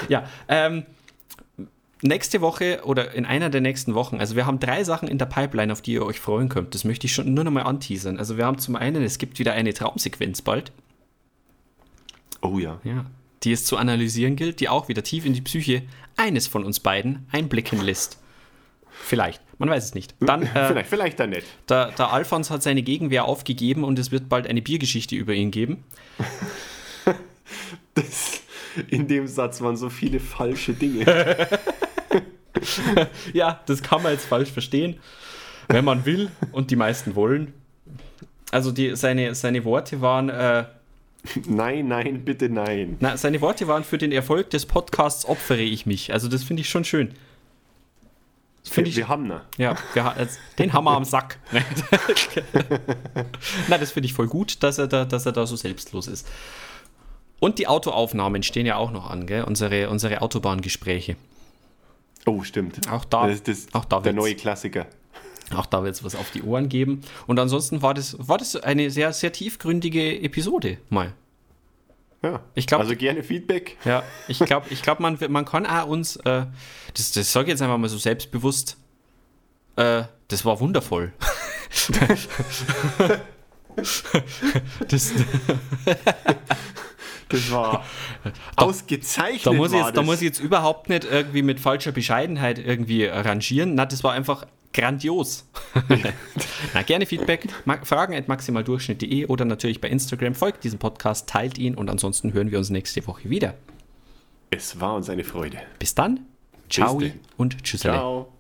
Ja, ähm, nächste Woche oder in einer der nächsten Wochen, also wir haben drei Sachen in der Pipeline, auf die ihr euch freuen könnt. Das möchte ich schon nur noch mal anteasern. Also wir haben zum einen, es gibt wieder eine Traumsequenz bald.
Oh ja.
Ja. Die es zu analysieren gilt, die auch wieder tief in die Psyche eines von uns beiden einblicken lässt. Vielleicht, man weiß es nicht. Dann, äh,
vielleicht, vielleicht dann nicht.
der, der Alphons hat seine Gegenwehr aufgegeben und es wird bald eine Biergeschichte über ihn geben.
Das, in dem Satz waren so viele falsche Dinge.
Ja, das kann man jetzt falsch verstehen, wenn man will und die meisten wollen. Also die, seine, seine Worte waren, äh,
nein, nein, bitte nein.
na, seine Worte waren für den Erfolg des Podcasts opfere ich mich. Also das finde ich schon schön. Finde ich,
wir haben ne.
Ja, wir, den wir am Sack. Nein, das finde ich voll gut, dass er, da, dass er da so selbstlos ist. Und die Autoaufnahmen stehen ja auch noch an, gell? Unsere, unsere Autobahngespräche.
Oh, stimmt.
Auch da-
Das ist das,
auch da
der neue Klassiker.
Auch da wird es was auf die Ohren geben. Und ansonsten war das, war das eine sehr, sehr tiefgründige Episode mal.
Ja.
Ich glaub-
also gerne Feedback.
Ja, ich glaube, ich glaub, man, man kann auch uns, äh, das, das sage ich jetzt einfach mal so selbstbewusst, äh, das war wundervoll. das,
Das war ausgezeichnet.
da, muss ich
war
jetzt, da muss ich jetzt überhaupt nicht irgendwie mit falscher Bescheidenheit irgendwie rangieren. Na, das war einfach grandios. Na, gerne Feedback, fragen at maximaldurchschnitt.de oder natürlich bei Instagram. Folgt diesem Podcast, teilt ihn und ansonsten hören wir uns nächste Woche wieder.
Es war uns eine Freude.
Bis dann. Ciao
denn.
und tschüss.
Ciao.